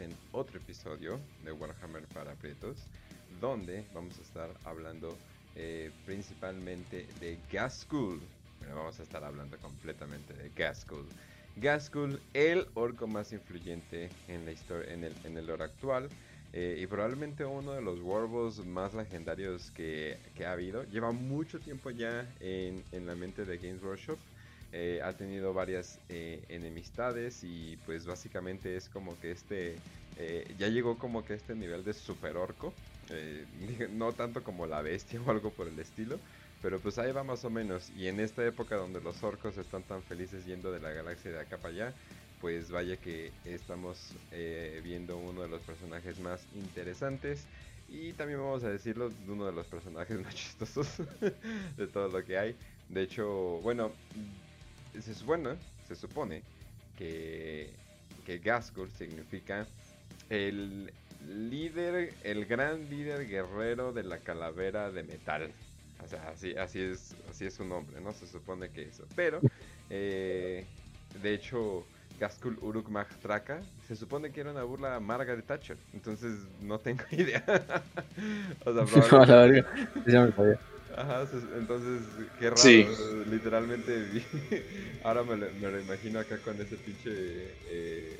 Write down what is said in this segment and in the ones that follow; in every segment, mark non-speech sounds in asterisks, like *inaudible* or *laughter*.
en otro episodio de Warhammer para Prietos, donde vamos a estar hablando eh, principalmente de Gaskul. Bueno, vamos a estar hablando completamente de Gaskul. Gaskul, el orco más influyente en la historia, en el, en el lore actual. eh, y probablemente uno de los Warboss más legendarios que, que ha habido. Lleva mucho tiempo ya en, en la mente de Games Workshop. Eh, ha tenido varias eh, enemistades y pues básicamente es como que este eh, ya llegó como que este nivel de super orco *laughs* no tanto como la bestia *laughs* o algo por el estilo pero pues ahí va más o menos. Y en esta época donde los orcos están tan felices yendo de la galaxia de acá para allá pues vaya que estamos viendo uno de los personajes más interesantes. Y también vamos a decirlo uno de los personajes *laughs* más chistosos de todo lo que hay. De hecho bueno se supone, se supone que, que Gaskur significa el líder, el gran líder guerrero de la calavera de metal. O sea, así, así es, así es su nombre, ¿no? Se supone que eso. Pero, *laughs* eh, de hecho, Gaskul Uruk Traka se supone que era una burla a Margaret Thatcher. Entonces, no tengo *laughs* idea. o sea, *laughs* No, la verga. Ya me sabía. Ajá, entonces, qué raro, Sí. *laughs* literalmente, vi- *laughs* ahora me lo, me lo imagino acá con ese pinche eh,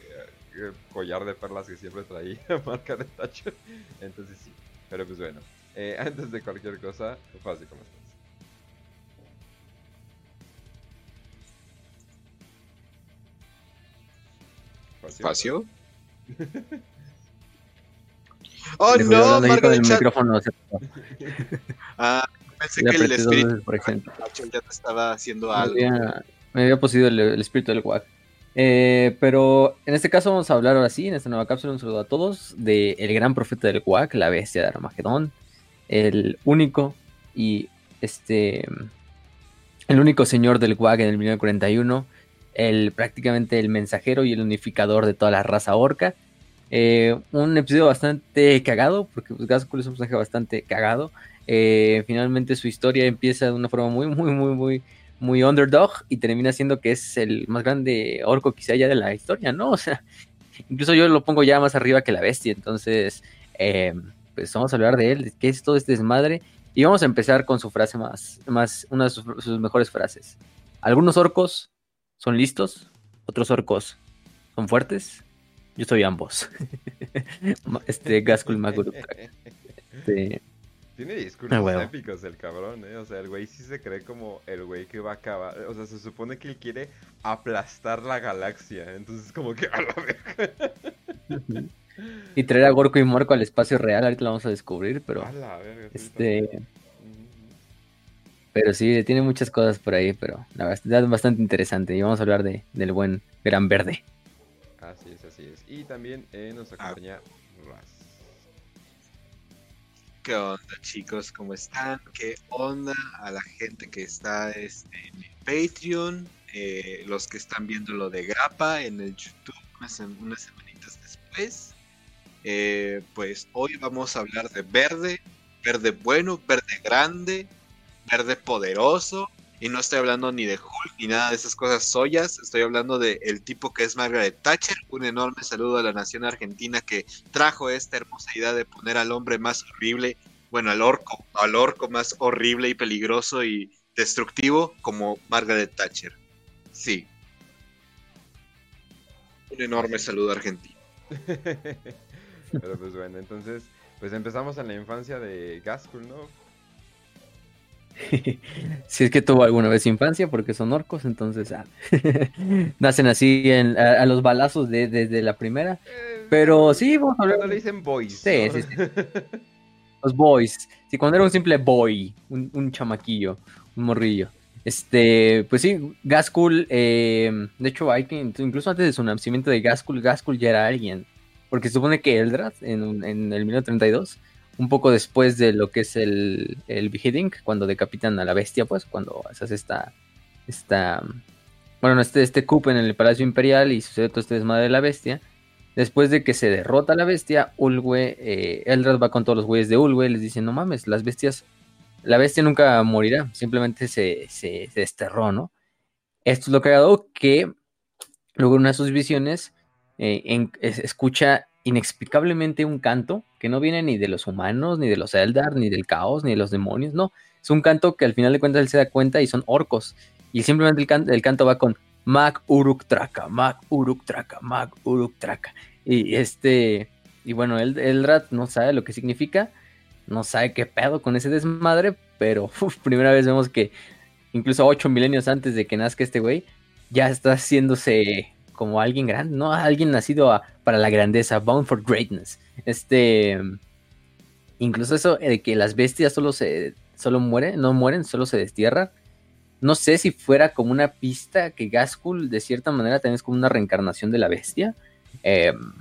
eh, collar de perlas que siempre traía *laughs* marca de Thatcher, entonces sí, pero pues bueno, eh, antes de cualquier cosa, Fácil, ¿cómo estás? Facio. ¿Espacio? ¡Oh, no! con el Chat. micrófono. Ah, pensé que el espíritu veces, por ejemplo. ya te estaba haciendo Me algo. había, me había poseído el, el espíritu del WAG. Eh, pero en este caso vamos a hablar ahora sí, en esta nueva cápsula, un saludo a todos, de el gran profeta del WAG, la bestia de Armagedón, el único y este el único señor del WAG en el 1941, el prácticamente el mensajero y el unificador de toda la raza orca. Eh, un episodio bastante cagado, porque pues, Gaskell es un personaje bastante cagado. Eh, finalmente su historia empieza de una forma muy, muy, muy, muy, muy underdog y termina siendo que es el más grande orco quizá ya de la historia, ¿no? *laughs* O sea, incluso yo lo pongo ya más arriba que la bestia, entonces, eh, pues vamos a hablar de él, de qué es todo este desmadre y vamos a empezar con su frase más, más una de sus, sus mejores frases. Algunos orcos son listos, otros orcos son fuertes, yo soy ambos. *laughs* este Gaskul Maguruk. *laughs* Este, Tiene discursos Ah, épicos el cabrón, ¿eh? O sea, el güey sí se cree como el güey que va a acabar. O sea, se supone que él quiere aplastar la galaxia. Entonces, como que *laughs* a la verga. y traer a Gorko y Morco al espacio real, ahorita lo vamos a descubrir, pero A la verga. este, pero sí, tiene muchas cosas por ahí, pero la verdad es bastante interesante y vamos a hablar de, del buen Gran Verde. Así es, así es. Y también eh, nos acompaña Raz. ¿Qué onda, chicos? ¿Cómo están? ¿Qué onda a la gente que está este, en el Patreon? Eh, los que están viendo lo de Grapa en el YouTube unas, sem- unas semanitas después. Eh, pues hoy vamos a hablar de verde, verde bueno, verde grande, verde poderoso. Y no estoy hablando ni de Hulk ni nada de esas cosas soyas. Estoy hablando de el tipo que es Margaret Thatcher. Un enorme saludo a la nación argentina que trajo esta hermosa idea de poner al hombre más horrible, bueno, al orco, al orco más horrible y peligroso y destructivo como Margaret Thatcher. Sí. Un enorme saludo a Argentina. *laughs* Pero pues bueno, entonces, pues empezamos en la infancia de Gaskul, ¿no? *laughs* si es que tuvo alguna vez infancia, porque son orcos, entonces ah, *laughs* nacen así en- a, a los balazos de- desde la primera. Eh, Pero sí, vamos a hablar Cuando le dicen boys. Sí, ¿no? sí, *laughs* Los boys. Sí, cuando era un simple boy, un, un chamaquillo, un morrillo. Este, pues sí, Gaskul, eh, de hecho, hay que, incluso antes de su nacimiento de Gaskul, Gaskul ya era alguien. Porque se supone que Eldrad, en, en el 1932, un poco después de lo que es el, el beheading, cuando decapitan a la bestia, pues, cuando se hace esta, esta, bueno, este, este coup en el Palacio Imperial y sucede todo este desmadre de la bestia, Después de que se derrota la bestia, Ulwe, eh, va con todos los güeyes de Ulwe y les dice, no mames, las bestias, la bestia nunca morirá, simplemente se, se, desterró, ¿no? Esto es lo que ha dado que luego una de sus visiones eh, en- es- escucha inexplicablemente un canto que no viene ni de los humanos, ni de los Eldar, ni del caos, ni de los demonios, no. Es un canto que al final de cuentas él se da cuenta y son orcos. Y simplemente el, canto va con Mac Uruk Traka, Mac Uruk Traka, Mac Uruk Traka. Y este, y bueno, el, el Rat no sabe lo que significa, no sabe qué pedo con ese desmadre, pero *laughs* primera vez vemos que incluso ocho milenios antes de que nazca este güey, ya está haciéndose como alguien grande, ¿no? Alguien nacido para la grandeza, bound for greatness. Este, incluso eso de que las bestias solo se, solo mueren, no mueren, solo se destierran. No sé si fuera como una pista que Gaskul de cierta manera también es como una reencarnación de la bestia. Em,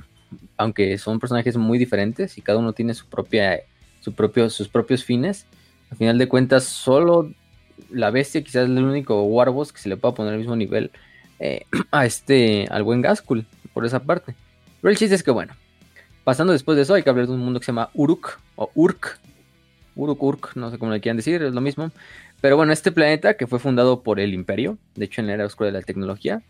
aunque son personajes muy diferentes y cada uno tiene su propia, su propio, sus propios fines. Al final de cuentas, solo la bestia quizás es el único Warboss que se le pueda poner al mismo nivel eh, *clears throat* a este, al buen Gaskul, por esa parte. Pero el chiste es que, bueno, pasando después de eso, hay que hablar de un mundo que se llama Uruk, o Urk, Uruk Urk, no sé cómo le quieran decir, es lo mismo. Pero bueno, este planeta que fue fundado por el Imperio, de hecho en la era oscura de la tecnología,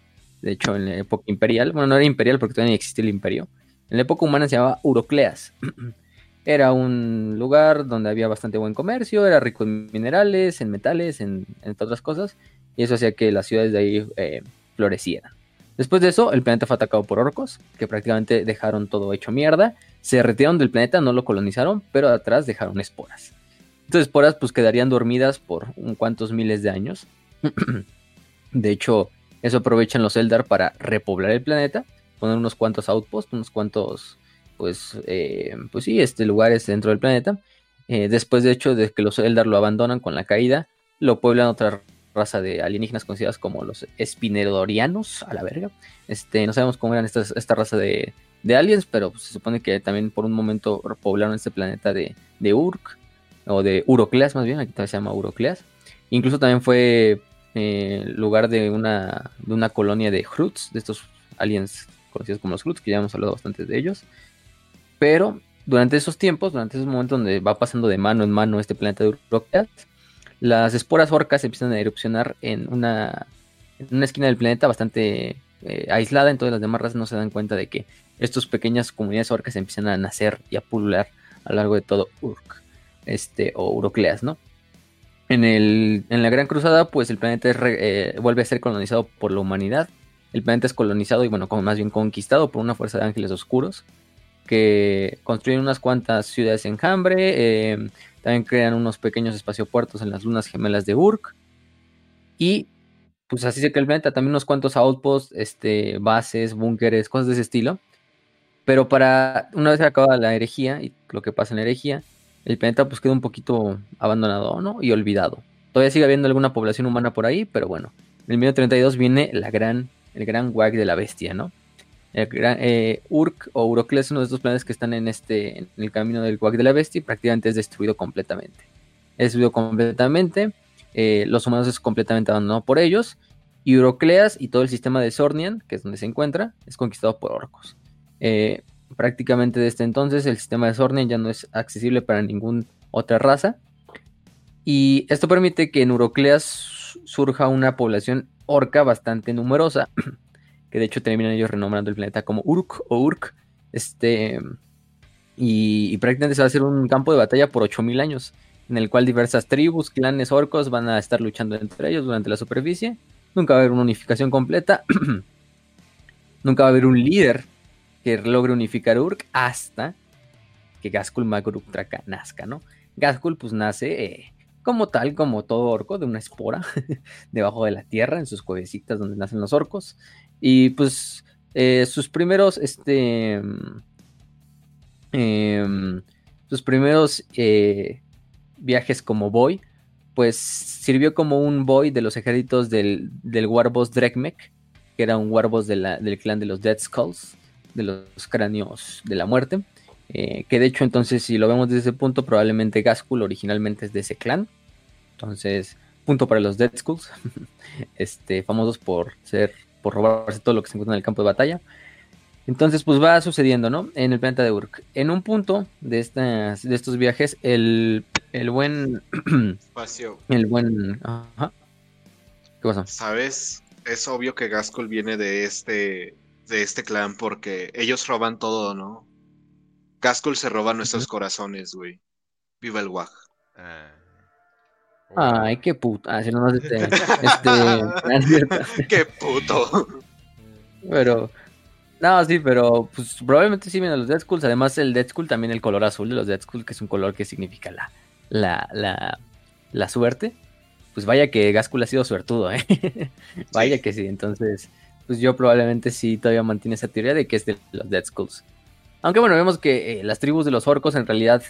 de hecho en la época imperial, bueno, no era imperial porque todavía existía el Imperio, en la época humana se llamaba Urocleas. *clears throat* era un lugar donde había bastante buen comercio, era rico en minerales, en metales, en, otras cosas, y eso hacía que las ciudades de ahí eh, floreciera. Después de eso, el planeta fue atacado por orcos, que prácticamente dejaron todo hecho mierda. Se retiraron del planeta, no lo colonizaron, pero atrás dejaron esporas. Estas esporas pues quedarían dormidas por un cuantos miles de años. *clears throat* de hecho, eso aprovechan los Eldar para repoblar el planeta, poner unos cuantos outposts, unos cuantos, pues, eh, pues sí, este, lugares dentro del planeta. Eh, después, de hecho, de que los Eldar lo abandonan con la caída, lo pueblan otras raza de alienígenas consideradas como los Spinedorianos, a la verga. Este, no sabemos cómo eran estas, esta raza de, aliens, pero se supone que también por un momento poblaron este planeta de, de Urk, o de Urocleas más bien, aquí también se llama Urocleas. Incluso también fue eh, lugar de una, de una colonia de Hruts, de estos aliens conocidos como los Hruts, que ya hemos hablado bastante de ellos. Pero durante esos tiempos, durante esos momentos donde va pasando de mano en mano este planeta de Urocleas, las esporas orcas empiezan a erupcionar en una, en una esquina del planeta bastante eh, aislada, entonces las demás razas no se dan cuenta de que estas pequeñas comunidades orcas empiezan a nacer y a pulular a lo largo de todo Urk, este, o Urocleas, ¿no? En, el, en la Gran Cruzada, pues el planeta eh, vuelve a ser colonizado por la humanidad. El planeta es colonizado y, bueno, como más bien conquistado por una fuerza de ángeles oscuros que construyen unas cuantas ciudades en Hambre, eh, también crean unos pequeños espaciopuertos en las lunas gemelas de Urk. Y pues así se que el planeta, también unos cuantos outposts, este, bases, búnkeres, cosas de ese estilo. Pero para una vez acaba la herejía y lo que pasa en la herejía, el planeta pues queda un poquito abandonado, ¿no? Y olvidado. Todavía sigue habiendo alguna población humana por ahí, pero bueno, en el 1032 viene la gran, el gran wag de la bestia, ¿no? Eh, Urk o Urocles, uno de estos planetas que están en este en el camino del Quack de la Bestia, prácticamente es destruido completamente. Es destruido completamente. Eh, los humanos es completamente abandonado por ellos. Y Urocleas y todo el sistema de Sornian, que es donde se encuentra, es conquistado por orcos. Eh, prácticamente desde entonces el sistema de Sornian ya no es accesible para ninguna otra raza. Y esto permite que en Urocleas surja una población orca bastante numerosa. *clears throat* que de hecho terminan ellos renombrando el planeta como Urk o Urk, este, y, prácticamente se va a hacer un campo de batalla por 8000 años, en el cual diversas tribus, clanes orcos van a estar luchando entre ellos durante la superficie, nunca va a haber una unificación completa, *clears throat* nunca va a haber un líder que logre unificar Urk hasta que Gaskul Maguruk Traka nazca, ¿no? Gaskul pues nace eh, como tal, como todo orco, de una espora *laughs* debajo de la tierra, en sus cuevecitas donde nacen los orcos. Y pues eh, sus primeros, este, em, sus primeros eh, viajes como boy, pues sirvió como un boy de los ejércitos del, del Warboss Drekmek, que era un Warboss del clan de los Dead Skulls, de los cráneos de la muerte. Eh, que de hecho entonces si lo vemos desde ese punto probablemente Gaskul originalmente es de ese clan entonces punto para los Dead Skulls *laughs* este famosos por ser por robarse todo lo que se encuentra en el campo de batalla. Entonces, pues va sucediendo, ¿no? En el planeta de Urk. En un punto de, estas, de estos viajes, el, el buen. *clears throat* Espacio. El buen. Ajá. ¿Qué pasa? ¿Sabes? Es obvio que Gaskell viene de este. De este clan porque ellos roban todo, ¿no? Gaskull se roba nuestros corazones, güey. Viva el WAG. Ah. Ay, qué puta. Ah, si no, no este, *laughs* este. ¡Qué puto! Pero, no, sí, pero pues probablemente sí vienen los Dead Skulls. Además, el Dead Skull también el color azul de los Dead Skull, que es un color que significa la, la, la, la suerte. Pues vaya que Gaskull ha sido suertudo, ¿eh? *laughs* vaya que sí. Entonces, pues yo probablemente sí todavía mantiene esa teoría de que es de los Dead Skulls. Aunque bueno, vemos que eh, las tribus de los orcos en realidad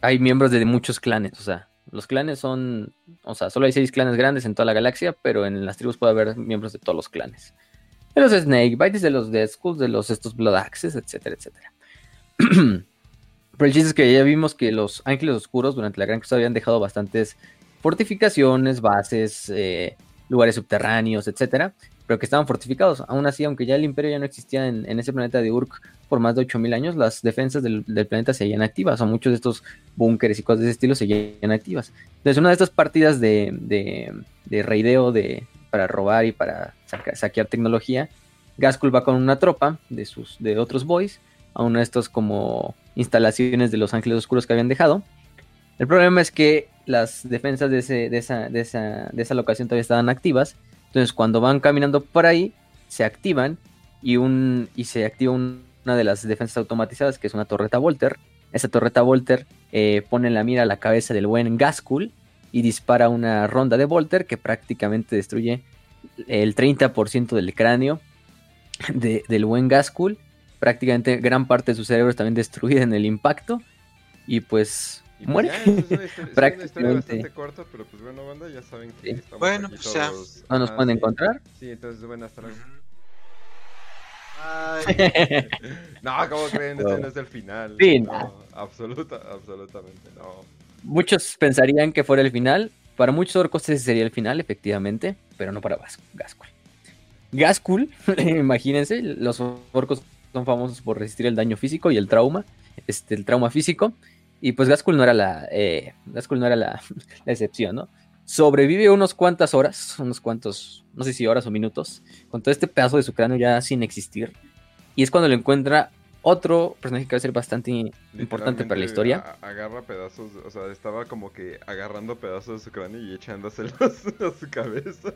hay miembros de muchos clanes. O sea, los clanes son, o sea, solo hay seis clanes grandes en toda la galaxia, pero en las tribus puede haber miembros de todos los clanes. De los Snake Bites, de los Dead Skulls, de los estos Blood Axes, etcétera, etcétera. *clears throat* pero el chiste es que ya vimos que los Ángeles Oscuros durante la Gran Cruzada habían dejado bastantes fortificaciones, bases, eh, lugares subterráneos, etcétera, pero que estaban fortificados. Aún así, aunque ya el Imperio ya no existía en, ese planeta de Urk por más de 8000 años, las defensas del, del planeta seguían activas, o muchos de estos búnkeres y cosas de ese estilo seguían activas. Entonces, una de estas partidas de, de, de para robar y para saquear tecnología, Gaskull va con una tropa de, sus, de otros boys a una de estas como instalaciones de los Ángeles Oscuros que habían dejado. El problema es que las defensas de, ese, de, esa, de, esa, de esa locación todavía estaban activas. Entonces cuando van caminando por ahí, se activan y, un, y se activa un- una de las defensas automatizadas, que es una torreta Volter. Esa torreta Volter eh, pone en la mira a la cabeza del buen Gaskull y dispara una ronda de Volter que prácticamente destruye el 30% del cráneo de- del buen Gaskull. Prácticamente gran parte de su cerebro es también destruida en el impacto. Y pues Y pues muere. ya, es una historia- es una historia Prácticamente. bastante corta, pero pues bueno, banda, ya saben que Sí. estamos Bueno, aquí pues ya. todos- No nos Ah, pueden sí. encontrar. Sí, entonces bueno, hasta luego. Ay, *laughs* No, ¿cómo creen? No. Este no es el final. Fin. No, absoluta, absolutamente no. Muchos pensarían que fuera el final. Para muchos orcos ese sería el final, efectivamente, pero no para Gaskull. Gaskull, *laughs* imagínense, los orcos son famosos por resistir el daño físico y el trauma, este, el trauma físico. Y pues Gaskull no era la, eh, no era la, *laughs* la excepción, ¿no? Sobrevive unos cuantas horas, unos cuantos, no sé si horas o minutos, con todo este pedazo de su cráneo ya sin existir. Y es cuando lo encuentra otro personaje que va a ser bastante importante para la historia. Agarra pedazos, o sea, estaba como que agarrando pedazos de su cráneo y echándoselos *laughs* a su cabeza.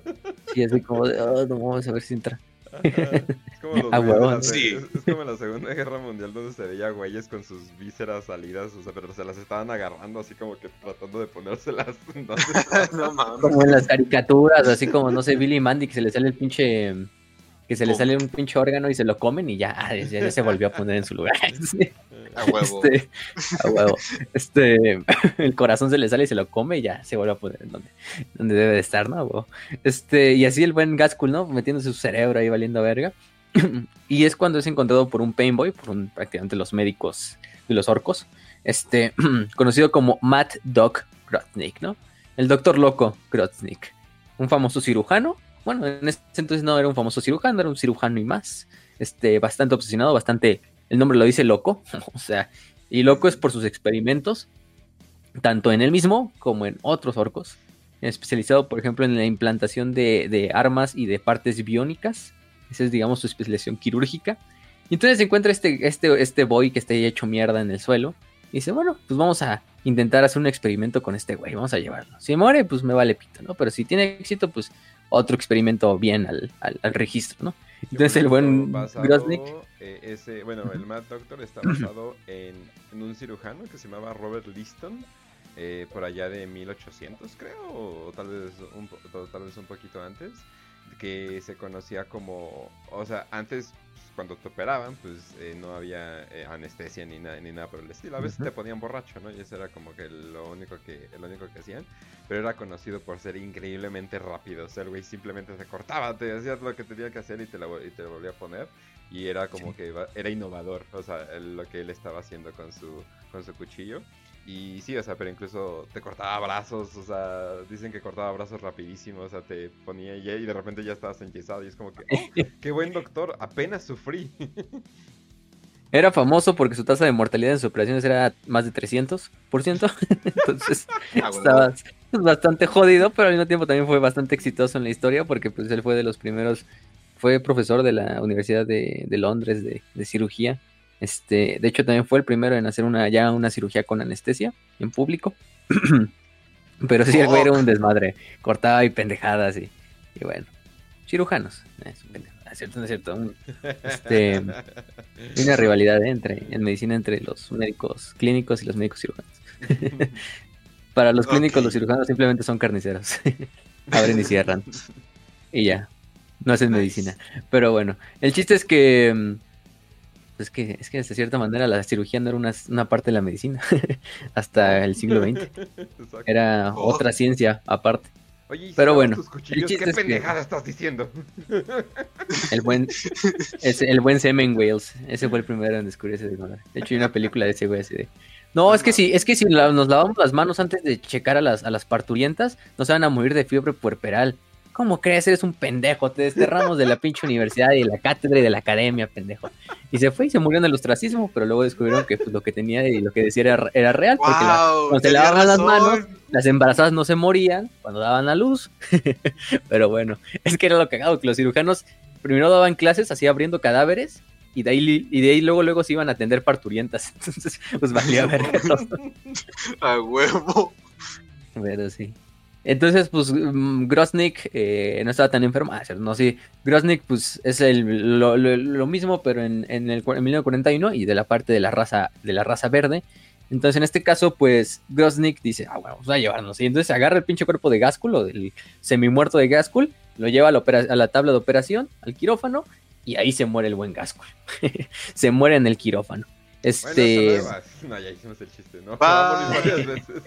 Y así como de, "Ah, no vamos a ver si entra. Es como, *laughs* los A güeyes de huevo. la se- Sí. es, es como en la Segunda Guerra Mundial donde se veía güeyes con sus vísceras salidas, o sea, pero se las estaban agarrando así como que tratando de ponérselas. *laughs* *laughs* No mames. Como en las caricaturas, así como, no sé, Billy y Mandy, que se le sale el pinche. Que se le sale un pinche órgano y se lo comen y ya, ya, ya se volvió a poner en su lugar. *laughs* A huevo. Este, a huevo. Este, *laughs* el corazón se le sale y se lo come y ya se vuelve a poner en donde, donde debe de estar, ¿no? Huevo. Este, y así el buen Gaskull, ¿no? Metiéndose su cerebro ahí valiendo verga. *clears throat* y es cuando es encontrado por un Painboy, por un, prácticamente los médicos de los orcos, este, *clears throat* conocido como Matt Doc Grotnik, ¿no? El doctor loco Grotnik, un famoso cirujano. Bueno, en ese entonces no era un famoso cirujano, era un cirujano y más. Este, bastante obsesionado, bastante, el nombre lo dice loco, *laughs* o sea, y loco es por sus experimentos, tanto en él mismo como en otros orcos, especializado, por ejemplo, en la implantación de, armas y de partes biónicas. Esa es, digamos, su especialización quirúrgica. Y entonces se encuentra este, este, este boy que está hecho mierda en el suelo. Y dice, bueno, pues vamos a intentar hacer un experimento con este güey, vamos a llevarlo. Si muere, pues me vale pito, ¿no? Pero si tiene éxito, pues otro experimento bien al, al- al registro, ¿no? Entonces el buen basado, Grosnick, eh, ese, bueno, el Mad Doctor está basado en, en un cirujano que se llamaba Robert Liston, eh, por allá de 1800 creo, o tal vez un, tal vez un poquito antes, que se conocía como, o sea, antes pues, cuando te operaban, pues eh, no había eh, anestesia ni, nada ni nada por el estilo. A veces Ujú. te ponían borracho, ¿no? Y eso era como que lo único que, lo único que hacían. Pero era conocido por ser increíblemente rápido. O sea, el güey simplemente se cortaba, te hacía lo que tenía que hacer y te lo, y te lo volvía a poner. Y era como que iba- era innovador, o sea, el- lo que él estaba haciendo con su, con su cuchillo. Y sí, o sea, pero incluso te cortaba brazos, o sea, dicen que cortaba brazos rapidísimo, o sea, te ponía y, y de repente ya estabas enyesado y es como que, oh, qué buen doctor, apenas sufrí. *laughs* Era famoso porque su tasa de mortalidad en sus operaciones era más de 300%. *laughs* Entonces *laughs* Ah, bueno. estaba bastante jodido, pero al mismo tiempo también fue bastante exitoso en la historia porque pues él fue de los primeros, fue profesor de la Universidad de, de Londres de, de cirugía Este, de hecho, también fue el primero en hacer una, ya una cirugía con anestesia en público. *clears throat* Pero sí, el güey era un desmadre. Cortaba y pendejadas y, y bueno. Cirujanos. Es un pendejo. Es cierto, no es cierto. Un- este, hay *laughs* una rivalidad ¿eh? entre, en medicina entre los médicos clínicos y los médicos cirujanos. *laughs* Para los clínicos, los cirujanos simplemente son carniceros. *laughs* Abren y cierran. Y ya. No hacen Nice. medicina. Pero bueno, el chiste es que. Es que, es que de cierta manera la cirugía no era una, una parte de la medicina *laughs* hasta el siglo XX. Era Oh. otra ciencia aparte. Oye, ¿y si Pero bueno, chiste ¿qué es que- pendejada estás diciendo? El buen, ese- el buen semen Wales. Ese fue el primero en descubrir ese desmadre. De hecho, hay una película de ese güey así de. No, es que si, es que si la- nos lavamos las manos antes de checar a las, a las parturientas, no se van a morir de fiebre puerperal. ¿Cómo crees? Eres un pendejo. Te desterramos de la pinche universidad y de la cátedra y de la academia, pendejo. Y se fue y se murió en el ostracismo, pero luego descubrieron que pues, lo que tenía y lo que decía era, era real, porque cuando se lavaban las manos, las embarazadas no se morían cuando daban a luz. *laughs* Pero bueno, es que era lo cagado, que los cirujanos primero daban clases así abriendo cadáveres y de ahí, y de ahí luego luego se iban a atender parturientas. *laughs* Entonces, pues valía *laughs* todo. A huevo. Pero sí. Entonces, pues mm, Grosnik eh, no estaba tan enfermo. Ah, no, sí. Grosnik, pues es el, lo, lo- lo mismo, pero en, en el en 1941 y de la parte de la raza, de la raza verde. Entonces, en este caso, pues Grosnik dice, ah, bueno, vamos a llevarnos. Y entonces agarra el pinche cuerpo de Gaskell, o del semi-muerto de Gaskell, lo lleva a la, a la tabla de operación, al quirófano, y ahí se muere el buen Gaskell. *laughs* se muere en el quirófano. Este. Bueno. *laughs* No, ya hicimos el chiste, ¿no? Bye. Va a morir varias veces.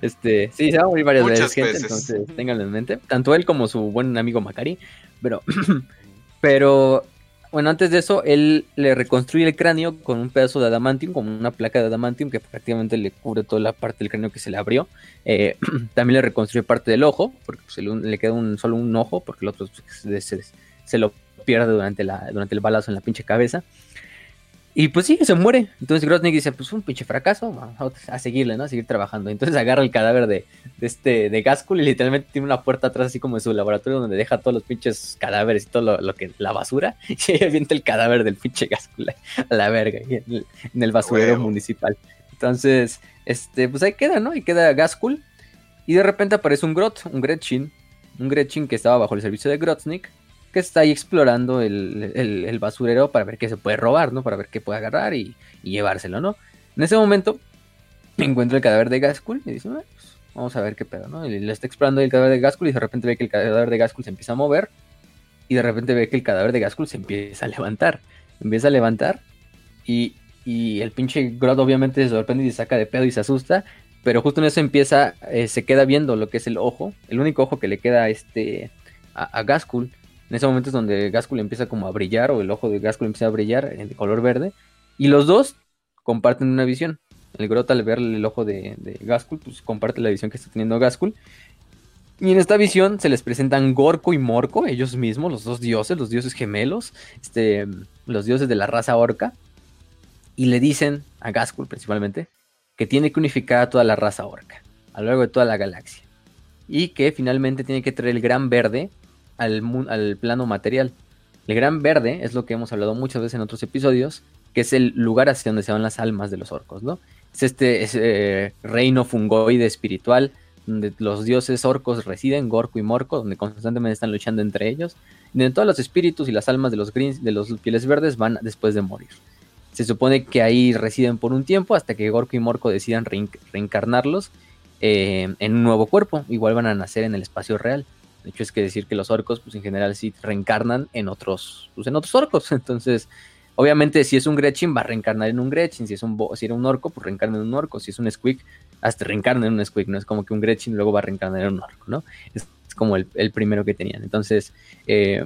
Este, sí, se va a morir varias Muchas veces, gente, veces. entonces ténganlo en mente. Tanto él como su buen amigo Macari. Pero, *clears throat* pero, bueno, antes de eso, él le reconstruye el cráneo con un pedazo de adamantium, con una placa de adamantium que prácticamente le cubre toda la parte del cráneo que se le abrió. Eh, *clears throat* también le reconstruye parte del ojo, porque pues, le, le queda un, solo un ojo, porque el otro se, se- se lo pierde durante, la, durante el balazo en la pinche cabeza. Y pues sí, se muere. Entonces Groznik dice, pues un pinche fracaso, vamos a seguirle, ¿no? A seguir trabajando. Entonces agarra el cadáver de, de este, de Gaskell y literalmente tiene una puerta atrás así como de su laboratorio donde deja todos los pinches cadáveres y todo lo, lo que, la basura. *laughs* Y ahí avienta el cadáver del pinche Gaskell a la verga, y en, el, en el basurero Huevo. municipal. Entonces, este, pues ahí queda, ¿no? Y queda Gaskell. Y de repente aparece un Grot, un Gretchen, un Gretchen que estaba bajo el servicio de Grotznik, que está ahí explorando el, el- basurero para ver qué se puede robar, ¿no? Para ver qué puede agarrar y, y llevárselo, ¿no? En ese momento encuentra el cadáver de Gaskell y dice, "Ah, pues, vamos a ver qué pedo, ¿no? Y le está explorando el cadáver de Gaskell y de repente ve que el cadáver de Gaskell se empieza a mover y de repente ve que el cadáver de Gaskell se empieza a levantar. Empieza a levantar y, y el pinche Grot obviamente se sorprende y se saca de pedo y se asusta. Pero justo en eso empieza, eh, se queda viendo lo que es el ojo, el único ojo que le queda a este, a, a Gaskell. En ese momento es donde Gaskell empieza como a brillar, o el ojo de Gaskell empieza a brillar en color verde. Y los dos comparten una visión. El Grot al ver el ojo de, de Gaskell, pues comparte la visión que está teniendo Gaskell. Y en esta visión se les presentan Gorko y Morko, ellos mismos, los dos dioses, los dioses gemelos, este, los dioses de la raza orca. Y le dicen a Gaskell principalmente que tiene que unificar a toda la raza orca, a lo largo de toda la galaxia. Y que finalmente tiene que traer el gran verde al, al plano material. El gran verde es lo que hemos hablado muchas veces en otros episodios, que es el lugar hacia donde se van las almas de los orcos, ¿no? Es este es, eh, reino fungoide espiritual donde los dioses orcos residen, Gorko y Morko, donde constantemente están luchando entre ellos, y donde todos los espíritus y las almas de los greens, de los pieles verdes van después de morir. Se supone que ahí residen por un tiempo hasta que Gorko y Morko decidan reencarnarlos eh, en un nuevo cuerpo. Igual van a nacer en el espacio real. De hecho, es que decir que los orcos, pues en general sí reencarnan en otros, pues en otros orcos. *laughs* Entonces, obviamente, si es un Gretchen, va a reencarnar en un Gretchen. Si es un si era un orco, pues reencarna en un orco. Si es un Squeak, hasta reencarna en un Squeak. No es como que un Gretchen luego va a reencarnar en un orco, ¿no? Es, es como el, el primero que tenían. Entonces, eh,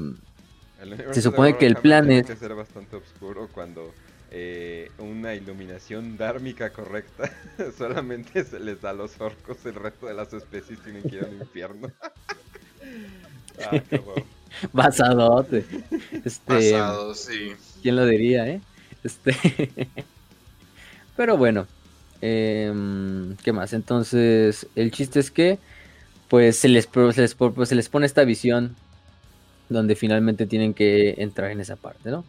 Se supone que el plan tiene es- que ser bastante oscuro cuando eh, una iluminación dármica correcta *laughs* solamente se les da a los orcos, el resto de las especies tienen que ir al infierno. *laughs* ah, *laughs* basadote. Este, Pasado, sí. ¿Quién lo diría, eh? Este. *laughs* Pero bueno. em, ¿Qué más? Entonces, el chiste es que. Pues se les, se les, pues, se les pone esta visión. Donde finalmente tienen que entrar en esa parte, ¿no?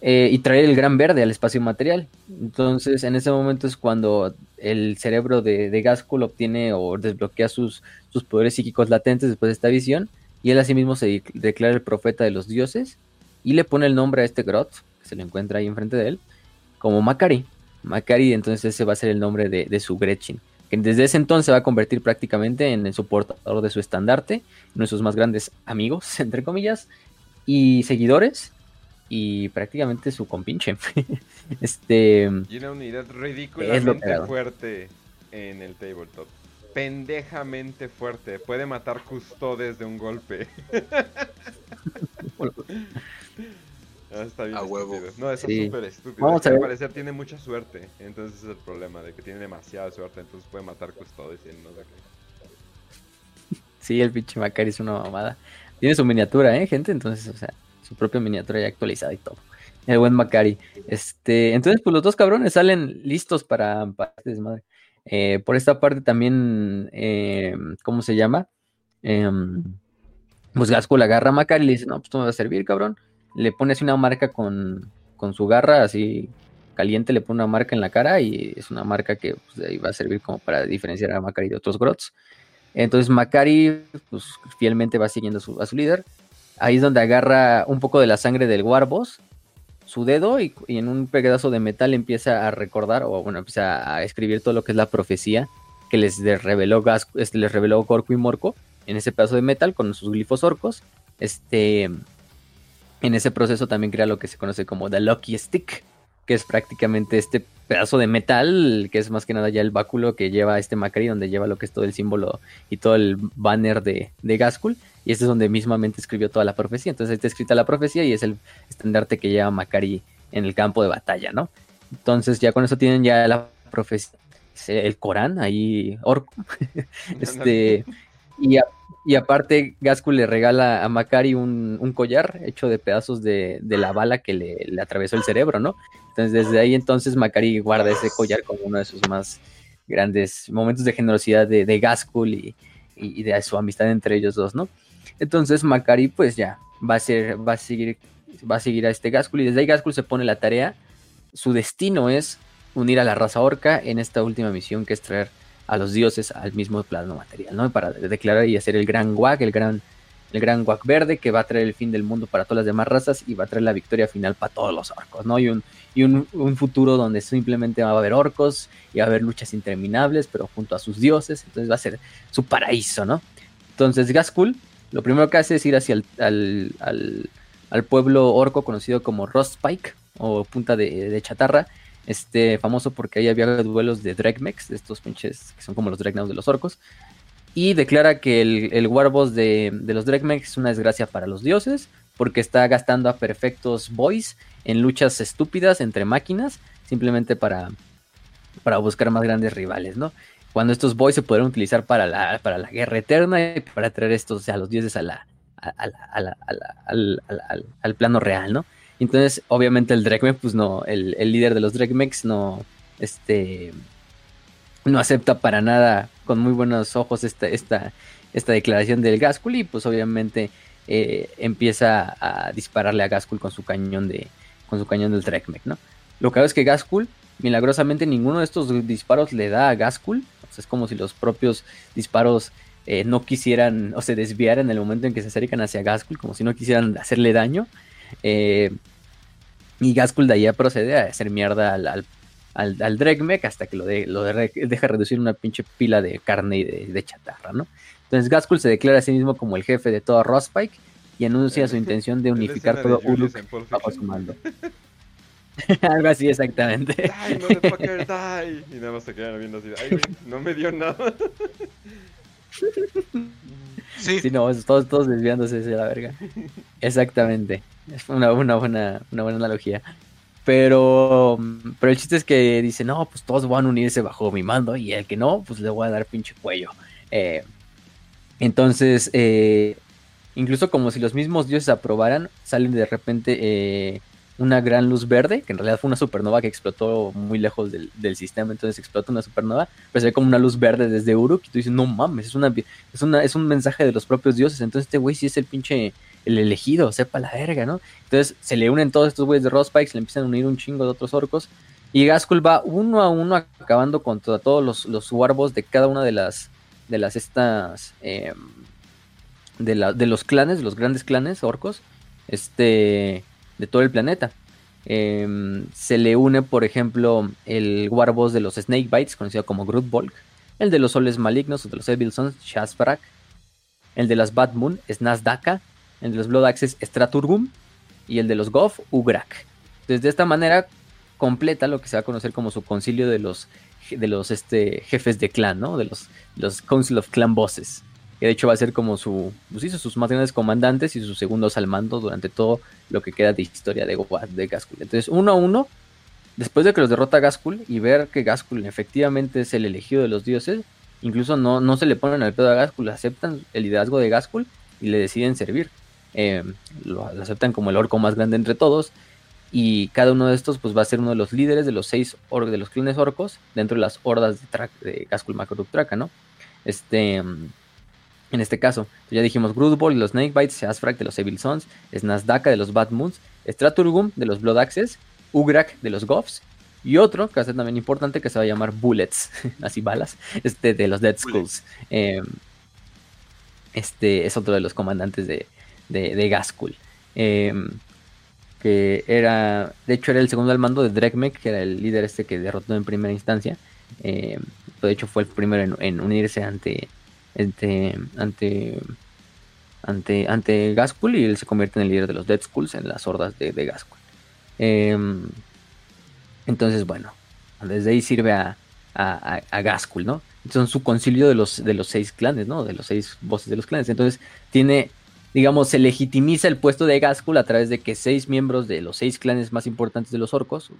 eh, y traer el gran verde al espacio material. Entonces, en ese momento es cuando el cerebro de, de Gaskell obtiene o desbloquea sus, sus poderes psíquicos latentes después de esta visión, y él asimismo se declara el profeta de los dioses y le pone el nombre a este Grot, que se lo encuentra ahí enfrente de él, como Macari. Macari, entonces ese va a ser el nombre de, su Gretchen, que desde ese entonces se va a convertir prácticamente en el soportador de su estandarte, uno de sus más grandes amigos, *laughs* entre comillas, y seguidores, y prácticamente su compinche. *laughs* este. Y una unidad ridículamente fuerte en el tabletop. Pendejamente fuerte. Puede matar custodes de un golpe. *laughs* Ah, está bien a huevo. No, eso es súper estúpido. Vamos a Al parecer tiene mucha suerte. Entonces es el problema de que tiene demasiada suerte. Entonces puede matar custodes y él no da que... Sí, el pinche Macari es una mamada. Tiene su miniatura, ¿eh, gente? Entonces, o sea, su propia miniatura ya actualizada y todo. El buen Macari. Este, entonces, pues los dos cabrones salen listos para, para este desmadre. Eh, por esta parte también, eh, ¿cómo se llama? Eh, pues Gasco la agarra a Macari y le dice, no, pues tú me vas a servir, cabrón. Le pone así una marca con, con su garra, así caliente, le pone una marca en la cara y es una marca que pues, ahí va a servir como para diferenciar a Macari de otros grots. Entonces Macari, pues fielmente va siguiendo a su líder Ahí es donde agarra un poco de la sangre del Warboss, su dedo, y, en un pedazo de metal empieza a recordar, o bueno, empieza a escribir todo lo que es la profecía que les reveló, Gas, este, les reveló Gorko y Morco en ese pedazo de metal con sus glifos orcos. Este, en ese proceso también crea lo que se conoce como The Lucky Stick, que es prácticamente este pedazo de metal, que es más que nada ya el báculo que lleva este Macari, donde lleva lo que es todo el símbolo y todo el banner de, de Gaskul. Y este es donde mismamente escribió toda la profecía. Entonces ahí está escrita la profecía y es el estandarte que lleva Macari en el campo de batalla, ¿no? Entonces ya con eso tienen ya la profecía, el Corán, ahí orco. *laughs* este, y, y, aparte Gaskul le regala a Macari un, collar hecho de pedazos de, la bala que le, atravesó el cerebro, ¿no? Entonces desde ahí entonces Macari guarda ese collar como uno de sus más grandes momentos de generosidad de, de Gaskul y, y de su amistad entre ellos dos, ¿no? Entonces Macari pues ya va a ser, va a seguir, va a seguir a este Gaskul y desde ahí Gaskul se pone la tarea. Su destino es unir a la raza orca en esta última misión que es traer a los dioses al mismo plano material, ¿no? Para declarar y hacer el gran Wag, el gran, el gran Wag verde que va a traer el fin del mundo para todas las demás razas y va a traer la victoria final para todos los orcos, ¿no? Y un, y un, un futuro donde simplemente va a haber orcos y va a haber luchas interminables, pero junto a sus dioses, entonces va a ser su paraíso, ¿no? Entonces Gaskul lo primero que hace es ir hacia el al, pueblo orco conocido como Rostpike o Punta de, Chatarra, este famoso porque ahí había duelos de Dregmex, estos pinches que son como los Dregnauts de los orcos, y declara que el, el Warboss de, de los Dregmex es una desgracia para los dioses, porque está gastando a perfectos boys en luchas estúpidas entre máquinas, simplemente para, para buscar más grandes rivales, ¿no? cuando estos boys se podrán utilizar para la, para la guerra eterna y para traer estos, sea, los dioses a la, al, plano real, ¿no? Entonces, obviamente el Drekmek, pues no, el, líder de los Drekmeks no, este, no acepta para nada con muy buenos ojos esta, esta, esta declaración del Gaskul y pues obviamente eh, empieza a dispararle a Gaskul con su cañón de, con su cañón del Drekmek, ¿no? Lo que hago es que Gaskul, milagrosamente ninguno de estos disparos le da a Gaskul, es como si los propios disparos eh, no quisieran o se desviaran en el momento en que se acercan hacia Gaskul, como si no quisieran hacerle daño. Eh, y Gaskul de ahí procede a hacer mierda al, al, al, Dregmek hasta que lo, lo deja reducir una pinche pila de carne y de, chatarra, ¿no? Entonces Gaskul se declara a sí mismo como el jefe de todo Rostpike y anuncia su *laughs* intención de unificar todo Uruk bajo su mando. *laughs* *laughs* Algo así, exactamente. Die, motherfucker, die. Y nada más se quedan viendo así. Ay, no me dio nada. Sí. sí, no, todos, todos desviándose de la verga. Exactamente. Es una, una, buena, una buena analogía. Pero, pero el chiste es que dice, no, pues todos van a unirse bajo mi mando y el que no, pues le voy a dar pinche cuello. Eh, entonces, eh, incluso como si los mismos dioses aprobaran, salen de repente eh, una gran luz verde, que en realidad fue una supernova que explotó muy lejos del, sistema, entonces explota una supernova, pero se ve como una luz verde desde Uruk, y tú dices, no mames, es, una, es, una, es un mensaje de los propios dioses, entonces este güey sí es el pinche, el elegido, sepa la verga, ¿no? Entonces se le unen todos estos güeyes de Rospike, le empiezan a unir un chingo de otros orcos, y Gaskul va uno a uno acabando contra todos los, los warbos de cada una de las, de las estas, em, de, la, de los clanes, los grandes clanes orcos, este de todo el planeta. Em, se le une, por ejemplo, el Warboss de los Snakebites, conocido como Grootbolg, el de los Soles Malignos o de los Evil Sons, Shazbarak, el de las Bad Moon, Snazdaka, el de los Blood Axes, Straturgum, y el de los Goff, Ugrak. Entonces, de esta manera completa lo que se va a conocer como su concilio de los, de los este, jefes de clan, ¿no? De los, los Council of Clan Bosses que de hecho va a ser como su, pues sus más grandes comandantes y sus segundos al mando durante todo lo que queda de historia de, de Gaskul. Entonces, uno a uno, después de que los derrota Gaskul y ver que Gaskul efectivamente es el elegido de los dioses, incluso no, no se le ponen al pedo a Gaskul, aceptan el liderazgo de Gaskul y le deciden servir. Eh, lo, aceptan como el orco más grande entre todos. Y cada uno de estos pues va a ser uno de los líderes de los seis de los clanes orcos dentro de las hordas de, de Gaskul Makruk Traka, ¿no? Este en este caso, ya dijimos Grootball de los Snakebites, Shazfrak de los Evil Sons, Snazdaka de los Bad Moons, Straturgum de los Blood Axes, Ugrak de los Goffs, y otro, que va a ser también importante, que se va a llamar Bullets, *laughs* así balas, este, de los Dead Skulls. Em, este es otro de los comandantes de, de, de Gaskul. Em, que era, de hecho era el segundo al mando de Drekmek, que era el líder este que derrotó en primera instancia. Em, de hecho fue el primero en unirse ante, ante, ante, ante, ante Gaskul y él se convierte en el líder de los Dead Skulls en las hordas de, de Gaskul. Em, entonces, bueno, desde ahí sirve a, a, a Gaskul, ¿no? Son su concilio de los, de los seis clanes, ¿no? De los seis voces de los clanes. Entonces, tiene, digamos, se legitimiza el puesto de Gaskul a través de que seis miembros de los seis clanes más importantes de los orcos,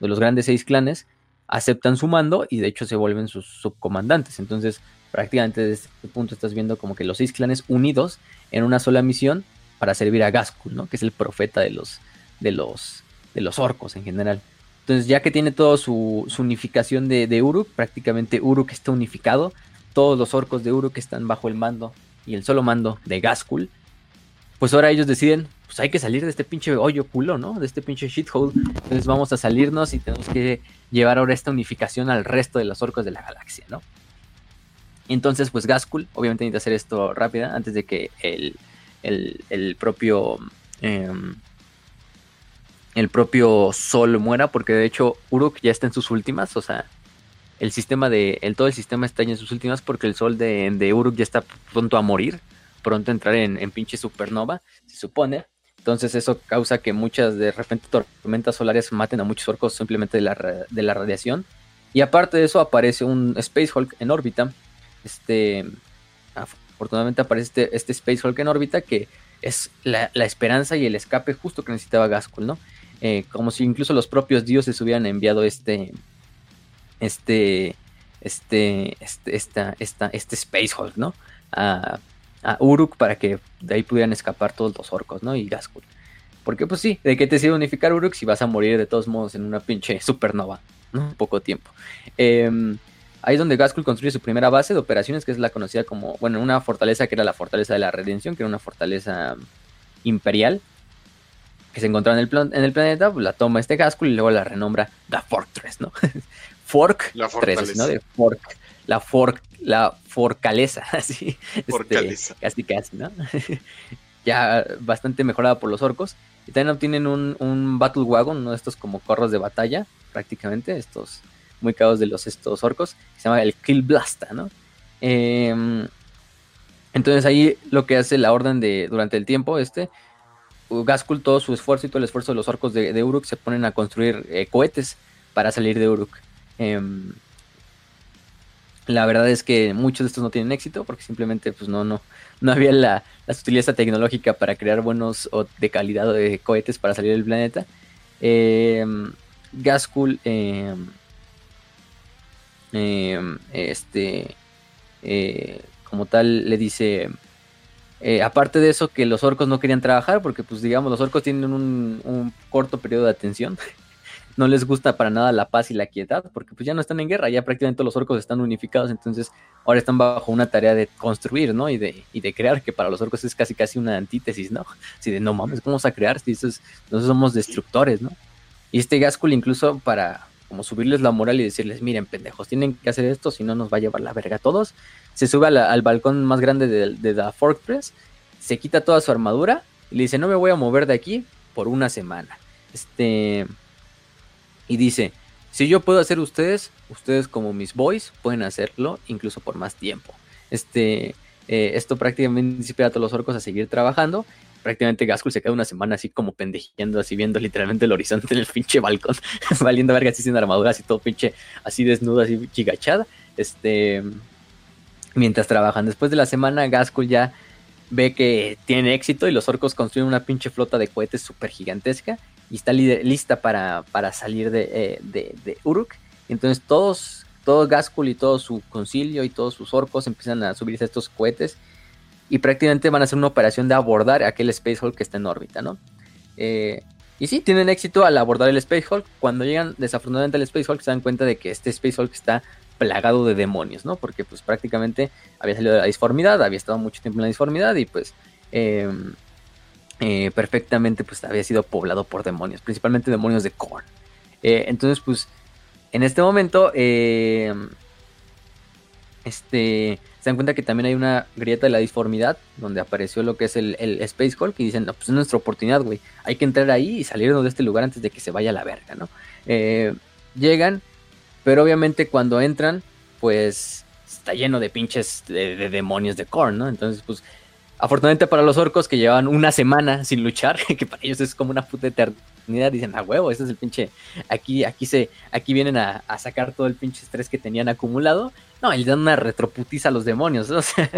de los grandes seis clanes, aceptan su mando y de hecho se vuelven sus subcomandantes. Entonces, prácticamente desde este punto estás viendo como que los seis clanes unidos en una sola misión para servir a Gaskul, ¿no? Que es el profeta de los, de los, de los orcos en general. Entonces, ya que tiene toda su, unificación de, Uruk, prácticamente Uruk está unificado. Todos los orcos de Uruk están bajo el mando y el solo mando de Gaskul. Pues ahora ellos deciden, pues hay que salir de este pinche hoyo culo, ¿no? De este pinche shithole. Entonces vamos a salirnos y tenemos que llevar ahora esta unificación al resto de los orcos de la galaxia, ¿no? Entonces, pues Gaskul, obviamente necesita hacer esto rápida antes de que el, el, propio. Em, el propio Sol muera, porque de hecho Uruk ya está en sus últimas, o sea, el sistema de. El, todo el sistema está en sus últimas porque el Sol de, de Uruk ya está pronto a morir, pronto a entrar en, en pinche supernova, se supone. Entonces eso causa que muchas de repente tormentas solares maten a muchos orcos simplemente de la, de la radiación. Y aparte de eso aparece un Space Hulk en órbita este, afortunadamente aparece este, este, Space Hulk en órbita que es la, esperanza y el escape justo que necesitaba Gaskell, ¿no? Eh, como si incluso los propios dioses hubieran enviado este, este, este, este, esta, esta, este Space Hulk, ¿no? A, Uruk para que de ahí pudieran escapar todos los orcos, ¿no? Y Gaskell. Porque pues sí, ¿de qué te sirve unificar Uruk si vas a morir de todos modos en una pinche supernova, ¿no? Poco tiempo. Eh, Ahí es donde Gaskell construye su primera base de operaciones, que es la conocida como, bueno, una fortaleza que era la fortaleza de la redención, que era una fortaleza imperial, que se encontraba en el, en el planeta, pues la toma este Gaskell y luego la renombra The Fortress, ¿no? *laughs* Fork la 3, ¿no? De Fork, la Fork, la Fortaleza, *laughs* así. Este, fortaleza. casi casi, ¿no? *laughs* ya bastante mejorada por los orcos. Y también obtienen un, un Battle Wagon, uno de estos como corros de batalla, prácticamente, estos muy cagados de los estos orcos, se llama el Kill Blasta, ¿no? Em, entonces ahí lo que hace la orden de durante el tiempo este, Gaskul todo su esfuerzo y todo el esfuerzo de los orcos de, Uruk se ponen a construir eh, cohetes para salir de Uruk. Em, la verdad es que muchos de estos no tienen éxito porque simplemente pues no, no, no había la, la sutileza tecnológica para crear buenos o de calidad de cohetes para salir del planeta. Eh, Em, este, eh, como tal, le dice, Eh, aparte de eso, que los orcos no querían trabajar porque, pues digamos, los orcos tienen un, un corto periodo de atención. *laughs* no les gusta para nada la paz y la quietad, porque pues ya no están en guerra, ya prácticamente los orcos están unificados, entonces ahora están bajo una tarea de construir, ¿no? Y de, y de crear, que para los orcos es casi casi una antítesis, ¿no? *laughs* Así de, no mames, ¿cómo vamos a crear? Si nosotros somos destructores, ¿no? Y este Gaskul incluso para como subirles la moral y decirles, miren, pendejos, tienen que hacer esto, si no nos va a llevar la verga a todos. Se sube al balcón más grande de, de The Fortress, se quita toda su armadura y le dice, no me voy a mover de aquí por una semana. Este y dice, si yo puedo hacer ustedes, ustedes como mis boys pueden hacerlo incluso por más tiempo. Este, eh, esto prácticamente inspira a todos los orcos a seguir trabajando. Prácticamente Gaskul se queda una semana así como pendejeando, así viendo literalmente el horizonte del pinche balcón, *laughs* valiendo verga así sin armadura, así todo pinche, así desnudo, así chigachada. Este, mientras trabajan. Después de la semana, Gaskul ya ve que tiene éxito y los orcos construyen una pinche flota de cohetes súper gigantesca y está lista para, salir eh, de, de, Uruk. Entonces todos, todo Gaskul y todo su concilio y todos sus orcos empiezan a subirse a estos cohetes y prácticamente van a hacer una operación de abordar aquel Space Hulk que está en órbita, ¿no? Eh, y sí, tienen éxito al abordar el Space Hulk. Cuando llegan desafortunadamente al Space Hulk se dan cuenta de que este Space Hulk está plagado de demonios, ¿no? Porque pues prácticamente había salido de la disformidad, había estado mucho tiempo en la disformidad y pues em, eh, perfectamente pues había sido poblado por demonios, principalmente demonios de Korn. Eh, entonces pues en este momento em, este, se dan cuenta que también hay una grieta de la disformidad donde apareció lo que es el, Space Hulk y dicen, no, pues es nuestra oportunidad, güey, hay que entrar ahí y salirnos de este lugar antes de que se vaya a la verga, ¿no? Eh, llegan pero obviamente cuando entran, pues está lleno de pinches de, demonios de Korn, ¿no? Entonces, pues, afortunadamente para los orcos que llevan una semana sin luchar, *laughs* que para ellos es como una puta eternidad, dicen, a huevo, este es el pinche, aquí, aquí se, aquí vienen a, a sacar todo el pinche estrés que tenían acumulado no, le dan una retroputiza a los demonios. *laughs* O sea,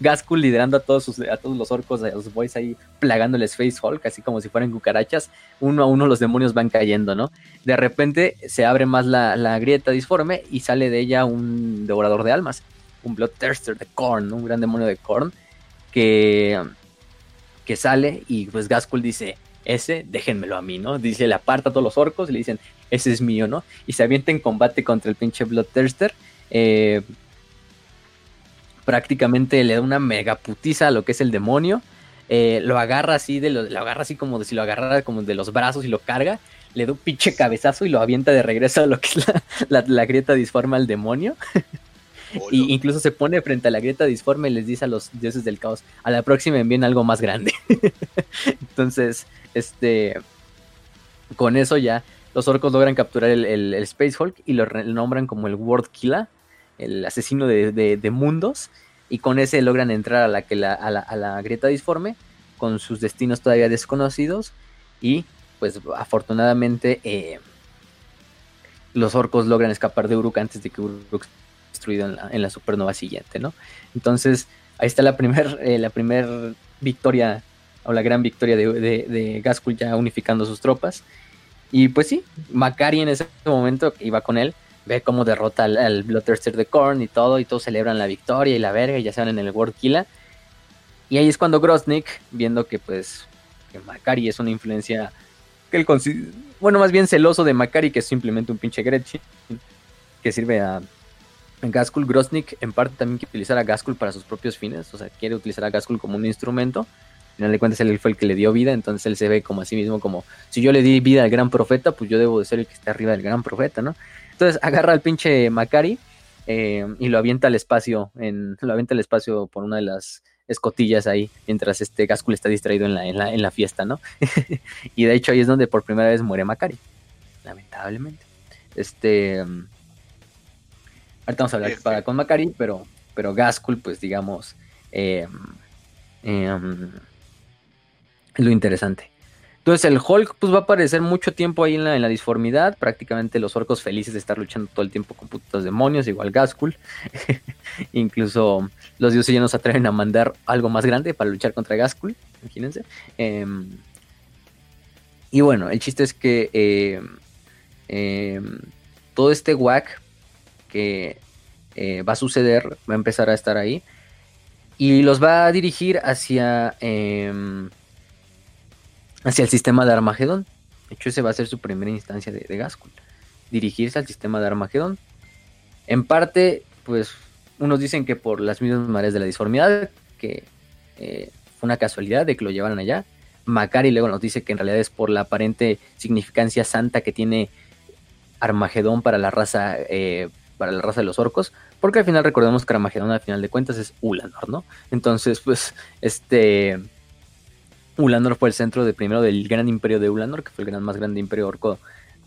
Gaskul liderando a todos, sus, a todos los orcos, a los boys ahí plagándoles Face Hulk, así como si fueran cucarachas. Uno a uno los demonios van cayendo, ¿no? De repente se abre más la, grieta disforme y sale de ella un devorador de almas. Un Bloodthirster de Korn, un gran demonio de Korn. Que, que sale y pues Gaskul dice, ese déjenmelo a mí, ¿no? Dice, le aparta a todos los orcos y le dicen, ese es mío, ¿no? Y se avienta en combate contra el pinche Bloodthirster eh, prácticamente le da una mega putiza a lo que es el demonio. Eh, lo agarra así, de lo, agarra así como de si lo agarrara como de los brazos y lo carga. Le da un pinche cabezazo y lo avienta de regreso a lo que es la, grieta disforme al demonio. *laughs* y incluso se pone frente a la grieta disforme y les dice a los dioses del caos, a la próxima envíen algo más grande. *laughs* Entonces, este, con eso ya los orcos logran capturar el, Space Hulk y lo nombran como el World Killer el asesino de, mundos, y con ese logran entrar a la, que la, a, la, grieta disforme, con sus destinos todavía desconocidos, y pues afortunadamente eh, los orcos logran escapar de Uruk antes de que Uruk destruido en la, supernova siguiente, ¿no? Entonces, ahí está la primera *laughs* eh, la primer victoria, o la gran victoria de, de, de ya unificando sus tropas. Y pues sí, Macari en ese momento iba con él, ve cómo derrota al, al Bloodthirster de Korn y todo, y todos celebran la victoria y la verga, y ya se van en el World Killer. Y ahí es cuando Grosnik, viendo que pues que Macari es una influencia que él bueno, más bien celoso de Macari, que es simplemente un pinche Gretchen, que sirve a, Gaskul. Grosnik en parte también quiere utilizar a Gaskul para sus propios fines, o sea, quiere utilizar a Gaskul como un instrumento. Al final de cuentas él fue el que le dio vida, entonces él se ve como a sí mismo como, si yo le di vida al gran profeta, pues yo debo de ser el que esté arriba del gran profeta, ¿no? Entonces *laughs* agarra al pinche Macari eh, y lo avienta al espacio, en, lo avienta al espacio por una de las escotillas ahí, mientras este Gaskul está distraído en la, en la, fiesta, ¿no? *laughs* y de hecho ahí es donde por primera vez muere Macari, lamentablemente. Este... Ahorita vamos a hablar para con Macari, pero, pero Gaskul, pues digamos, eh, eh, es lo interesante. Entonces el Hulk pues va a aparecer mucho tiempo ahí en la, en la disformidad, prácticamente los orcos felices de estar luchando todo el tiempo con putos demonios, igual Gaskul. *laughs* Incluso los dioses ya nos atreven a mandar algo más grande para luchar contra Gaskul, imagínense. Em, y bueno, el chiste es que em, em, todo este whack que eh, va a suceder va a empezar a estar ahí. y los va a dirigir hacia, em, hacia el sistema de Armagedón. De hecho, ese va a ser su primera instancia de, de dirigirse al sistema de Armagedón. En parte, pues, unos dicen que por las mismas mareas de la disformidad, que eh, fue una casualidad de que lo llevaran allá. Macari luego nos dice que en realidad es por la aparente significancia santa que tiene Armagedón para la raza, eh, para la raza de los orcos, porque al final recordemos que Armagedón al final de cuentas es Ulanor, ¿no? Entonces, pues, este Ulanor fue el centro de primero del gran imperio de Ulanor, que fue el gran más grande imperio orco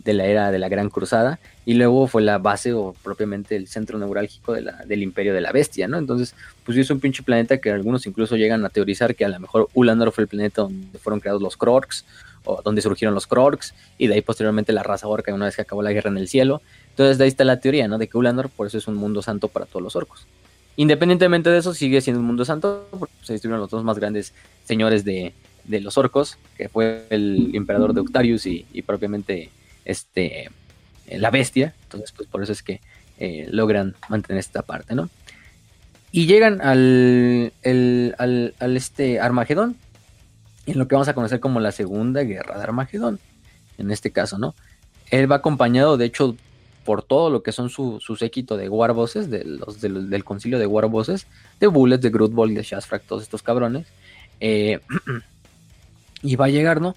de la era de la Gran Cruzada, y luego fue la base o propiamente el centro neurálgico del imperio de la bestia, ¿no? Entonces, pues es un pinche planeta que algunos incluso llegan a teorizar que a lo mejor Ulanor fue el planeta donde fueron creados los Krorks, o donde surgieron los Krorks, y de ahí posteriormente la raza orca una vez que acabó la guerra en el cielo. Entonces, de ahí está la teoría, ¿no? De que Ulanor por eso es un mundo santo para todos los orcos. Independientemente de eso, sigue siendo un mundo santo, porque se destruyeron los dos más grandes señores de, de los orcos, que fue el emperador de Octarius y, propiamente este, eh, la bestia. Entonces, pues por eso es que eh, logran mantener esta parte, ¿no? Y llegan al, al, este Armagedón, en lo que vamos a conocer como la Segunda Guerra de Armagedón, en este caso, ¿no? Él va acompañado, de hecho, por todo lo que son su, su séquito de los, del concilio de Warbosses, de Bullets, de Grootball de Shasfrak, todos estos cabrones. Eh, *clears throat* y va a llegar, ¿no?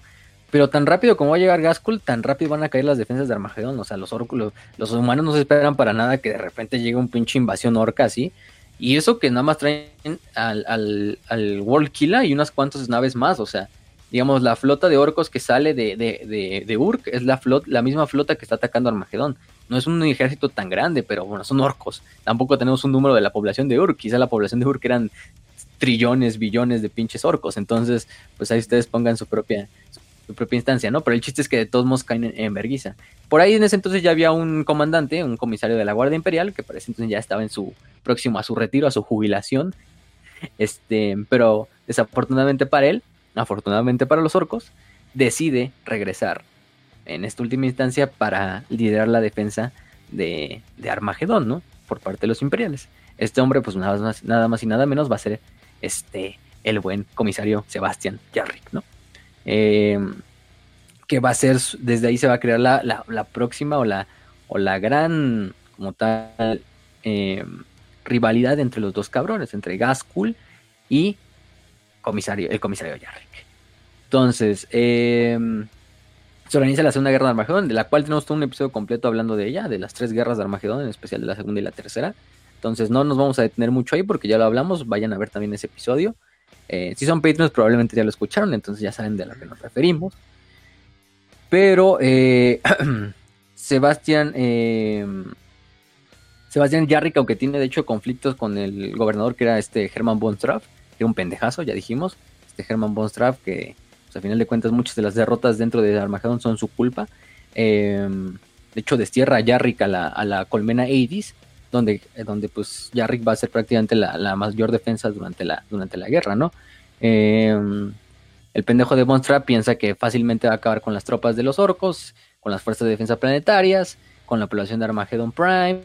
Pero tan rápido como va a llegar Gaskell, tan rápido van a caer las defensas de Armagedón. O sea, los, orcos, los humanos no se esperan para nada que de repente llegue un pinche invasión orca así. Y eso que nada más traen al, al, al World Killer y unas cuantas naves más. O sea, digamos, la flota de orcos que sale de, de, de, Urk es la, flot, la misma flota que está atacando Armagedón. No es un ejército tan grande, pero bueno, son orcos. Tampoco tenemos un número de la población de Urk. Quizá la población de Urk eran trillones, billones de pinches orcos. Entonces, pues ahí ustedes pongan su propia, propia instancia, ¿no? Pero el chiste es que de todos modos caen en, Berguisa. Por ahí en ese entonces ya había un comandante, un comisario de la Guardia Imperial, que parece entonces ya estaba en su próximo a su retiro, a su jubilación. Este, pero desafortunadamente para él, afortunadamente para los orcos, decide regresar en esta última instancia para liderar la defensa de, de Armagedón, ¿no? Por parte de los imperiales. Este hombre, pues nada más, nada más y nada menos va a ser este el buen comisario Sebastián Jarrick, ¿no? Em, que va a ser, desde ahí se va a crear la, la, próxima o la, o la gran, como tal, em, rivalidad entre los dos cabrones, entre Gaskul y comisario, el comisario Yarrick. Entonces, em, se organiza la Segunda Guerra de Armagedón, de la cual tenemos todo un episodio completo hablando de ella, de las tres guerras de Armagedón, en especial de la segunda y la tercera. Entonces, no nos vamos a detener mucho ahí porque ya lo hablamos, vayan a ver también ese episodio. Eh, si son Patreons, probablemente ya lo escucharon, entonces ya saben de lo que nos referimos. Pero eh, *clears throat* Sebastián, eh, Sebastián Jarrick, aunque tiene de hecho conflictos con el gobernador que era este Herman von Straff, que era un pendejazo, ya dijimos, este Herman von Straff, que pues, a final de cuentas muchas de las derrotas dentro de Armagedón son su culpa. de hecho, destierra a Jarrick a la, colmena Aedis, donde, donde pues Jarrick va a ser prácticamente la, mayor defensa durante la, durante la guerra, ¿no? Em, el pendejo de Monstra piensa que fácilmente va a acabar con las tropas de los orcos, con las fuerzas de defensa planetarias, con la población de Armageddon Prime,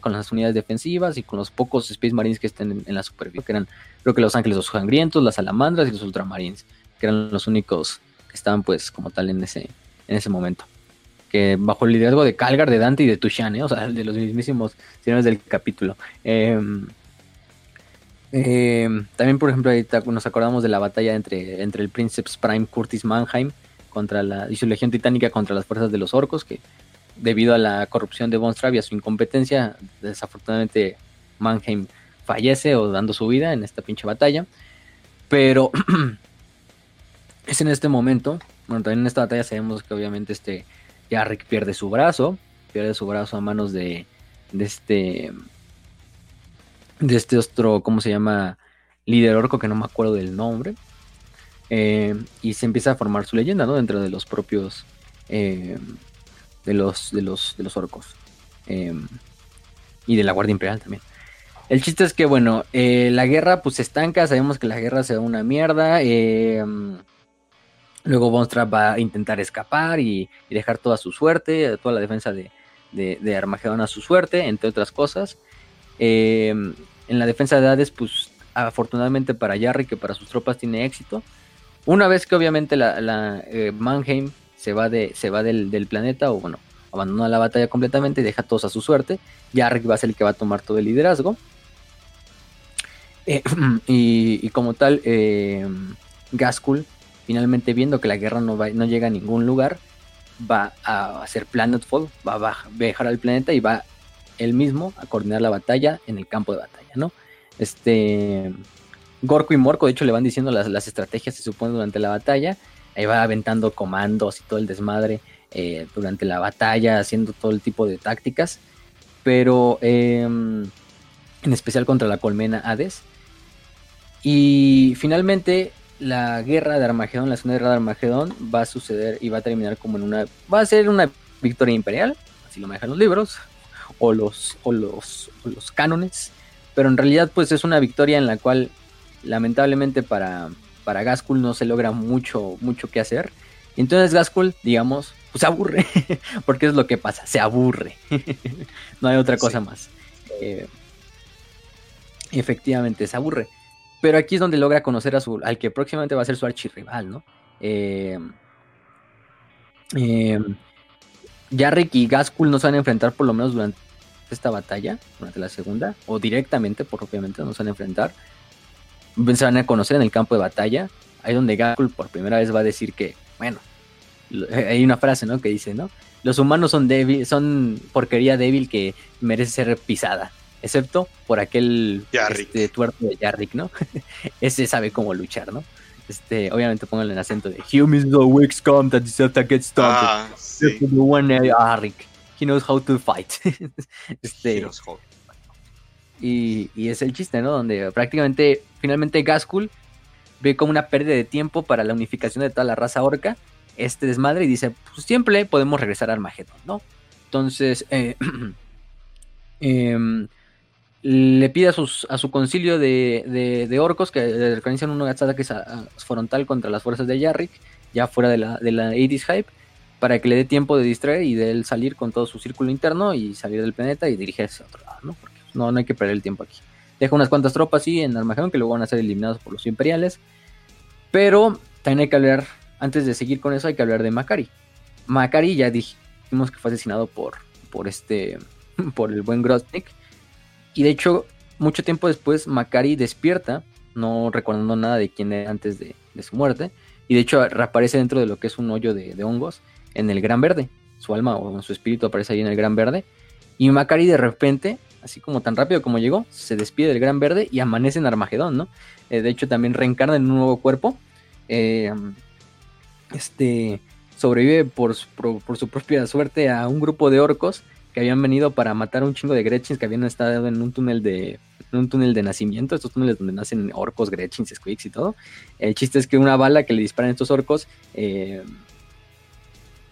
con las unidades defensivas y con los pocos Space Marines que estén en, la superficie, que eran creo que los ángeles los sangrientos, las salamandras y los ultramarines, que eran los únicos que estaban pues como tal en ese, en ese momento bajo el liderazgo de Calgar, de Dante y de Tushan, ¿eh? o sea, de los mismísimos señores del capítulo. Em, em, también, por ejemplo, ahí nos acordamos de la batalla entre, entre el Princeps Prime Curtis Mannheim contra la, y su legión titánica contra las fuerzas de los orcos, que debido a la corrupción de Von y a su incompetencia, desafortunadamente Mannheim fallece o dando su vida en esta pinche batalla. Pero *clears throat* es en este momento, bueno, también en esta batalla sabemos que obviamente este Rick pierde su brazo, pierde su brazo a manos de, de este, de este otro, ¿cómo se llama? Líder orco que no me acuerdo del nombre. Eh, y se empieza a formar su leyenda, ¿no? Dentro de los propios, eh, de, los, de, los, de los orcos. Eh, y de la Guardia Imperial también. El chiste es que, bueno, la guerra pues se estanca, sabemos que la guerra se da una mierda. Luego Bonstrap va a intentar escapar y, dejar toda su suerte, toda la defensa de, Armagedón a su suerte, entre otras cosas. Em, en la defensa de Hades, pues afortunadamente para Jarry que para sus tropas tiene éxito. Una vez que obviamente la, la eh, Mannheim se va, de, se va del, planeta, o bueno, abandona la batalla completamente y deja a todos a su suerte, Jarrick va a ser el que va a tomar todo el liderazgo. Eh, *clears throat* y, como tal, eh, finalmente viendo que la guerra no, va, no llega a ningún lugar, va a hacer Planetfall, va a viajar al planeta y va él mismo a coordinar la batalla en el campo de batalla, ¿no? Este. Gorko y Morko, de hecho, le van diciendo las, las estrategias, se supone, durante la batalla. Ahí va aventando comandos y todo el desmadre eh, durante la batalla, haciendo todo el tipo de tácticas. Pero em, en especial contra la colmena Hades. Y finalmente la guerra de Armagedón, la segunda guerra de Armagedón, va a suceder y va a terminar como en una. Va a ser una victoria imperial, así lo manejan los libros, o los, o los, o los cánones. Pero en realidad, pues es una victoria en la cual, lamentablemente, para, para Gaskul no se logra mucho, mucho que hacer. Y entonces Gaskul, digamos, pues se aburre. *laughs* Porque es lo que pasa, se aburre. *laughs* no hay otra cosa más. Eh, efectivamente, se aburre. Pero aquí es donde logra conocer a su, al que próximamente va a ser su archirrival, ¿no? Eh, eh, Yarrick y Gaskul no se van a enfrentar por lo menos durante esta batalla, durante la segunda, o directamente, porque obviamente no se van a enfrentar. Se van a conocer en el campo de batalla. Ahí donde Gaskul por primera vez va a decir que, bueno, hay una frase, ¿no? Que dice, ¿no? Los humanos son débil, son porquería débil que merece ser pisada excepto por aquel este, tuerto de Yarrick, ¿no? *laughs* Ese sabe cómo luchar, ¿no? Este, obviamente pónganle en acento de Humans the weak scum that to get started. Ah, sí. Yarrick. He knows how to fight. *laughs* este, y, y, es el chiste, ¿no? Donde prácticamente, finalmente Gaskul ve como una pérdida de tiempo para la unificación de toda la raza orca este desmadre y dice, pues siempre podemos regresar a Armageddon, ¿no? Entonces, eh, eh, *clears throat* le pide a, sus, a su concilio de, de, orcos que organizan un ataque frontal contra las fuerzas de Yarrick, ya fuera de la, de la Hype, para que le dé tiempo de distraer y de él salir con todo su círculo interno y salir del planeta y dirigirse a otro lado, ¿no? Porque no, no hay que perder el tiempo aquí. Deja unas cuantas tropas sí en Armagedón que luego van a ser eliminados por los imperiales. Pero también hay que hablar, antes de seguir con eso, hay que hablar de Macari. Macari ya dijimos que fue asesinado por, por este, *laughs* por el buen Grotnik y de hecho, mucho tiempo después, Macari despierta, no recordando nada de quién era antes de, su muerte. Y de hecho, reaparece dentro de lo que es un hoyo de, hongos en el Gran Verde. Su alma o su espíritu aparece ahí en el Gran Verde. Y Macari de repente, así como tan rápido como llegó, se despide del Gran Verde y amanece en Armagedón, ¿no? Eh, de hecho, también reencarna en un nuevo cuerpo. Eh, este sobrevive por, por, su propia suerte a un grupo de orcos que habían venido para matar a un chingo de Gretchins que habían estado en un túnel de un túnel de nacimiento, estos túneles donde nacen orcos, Gretchins, Squeaks y todo. El chiste es que una bala que le disparan estos orcos eh,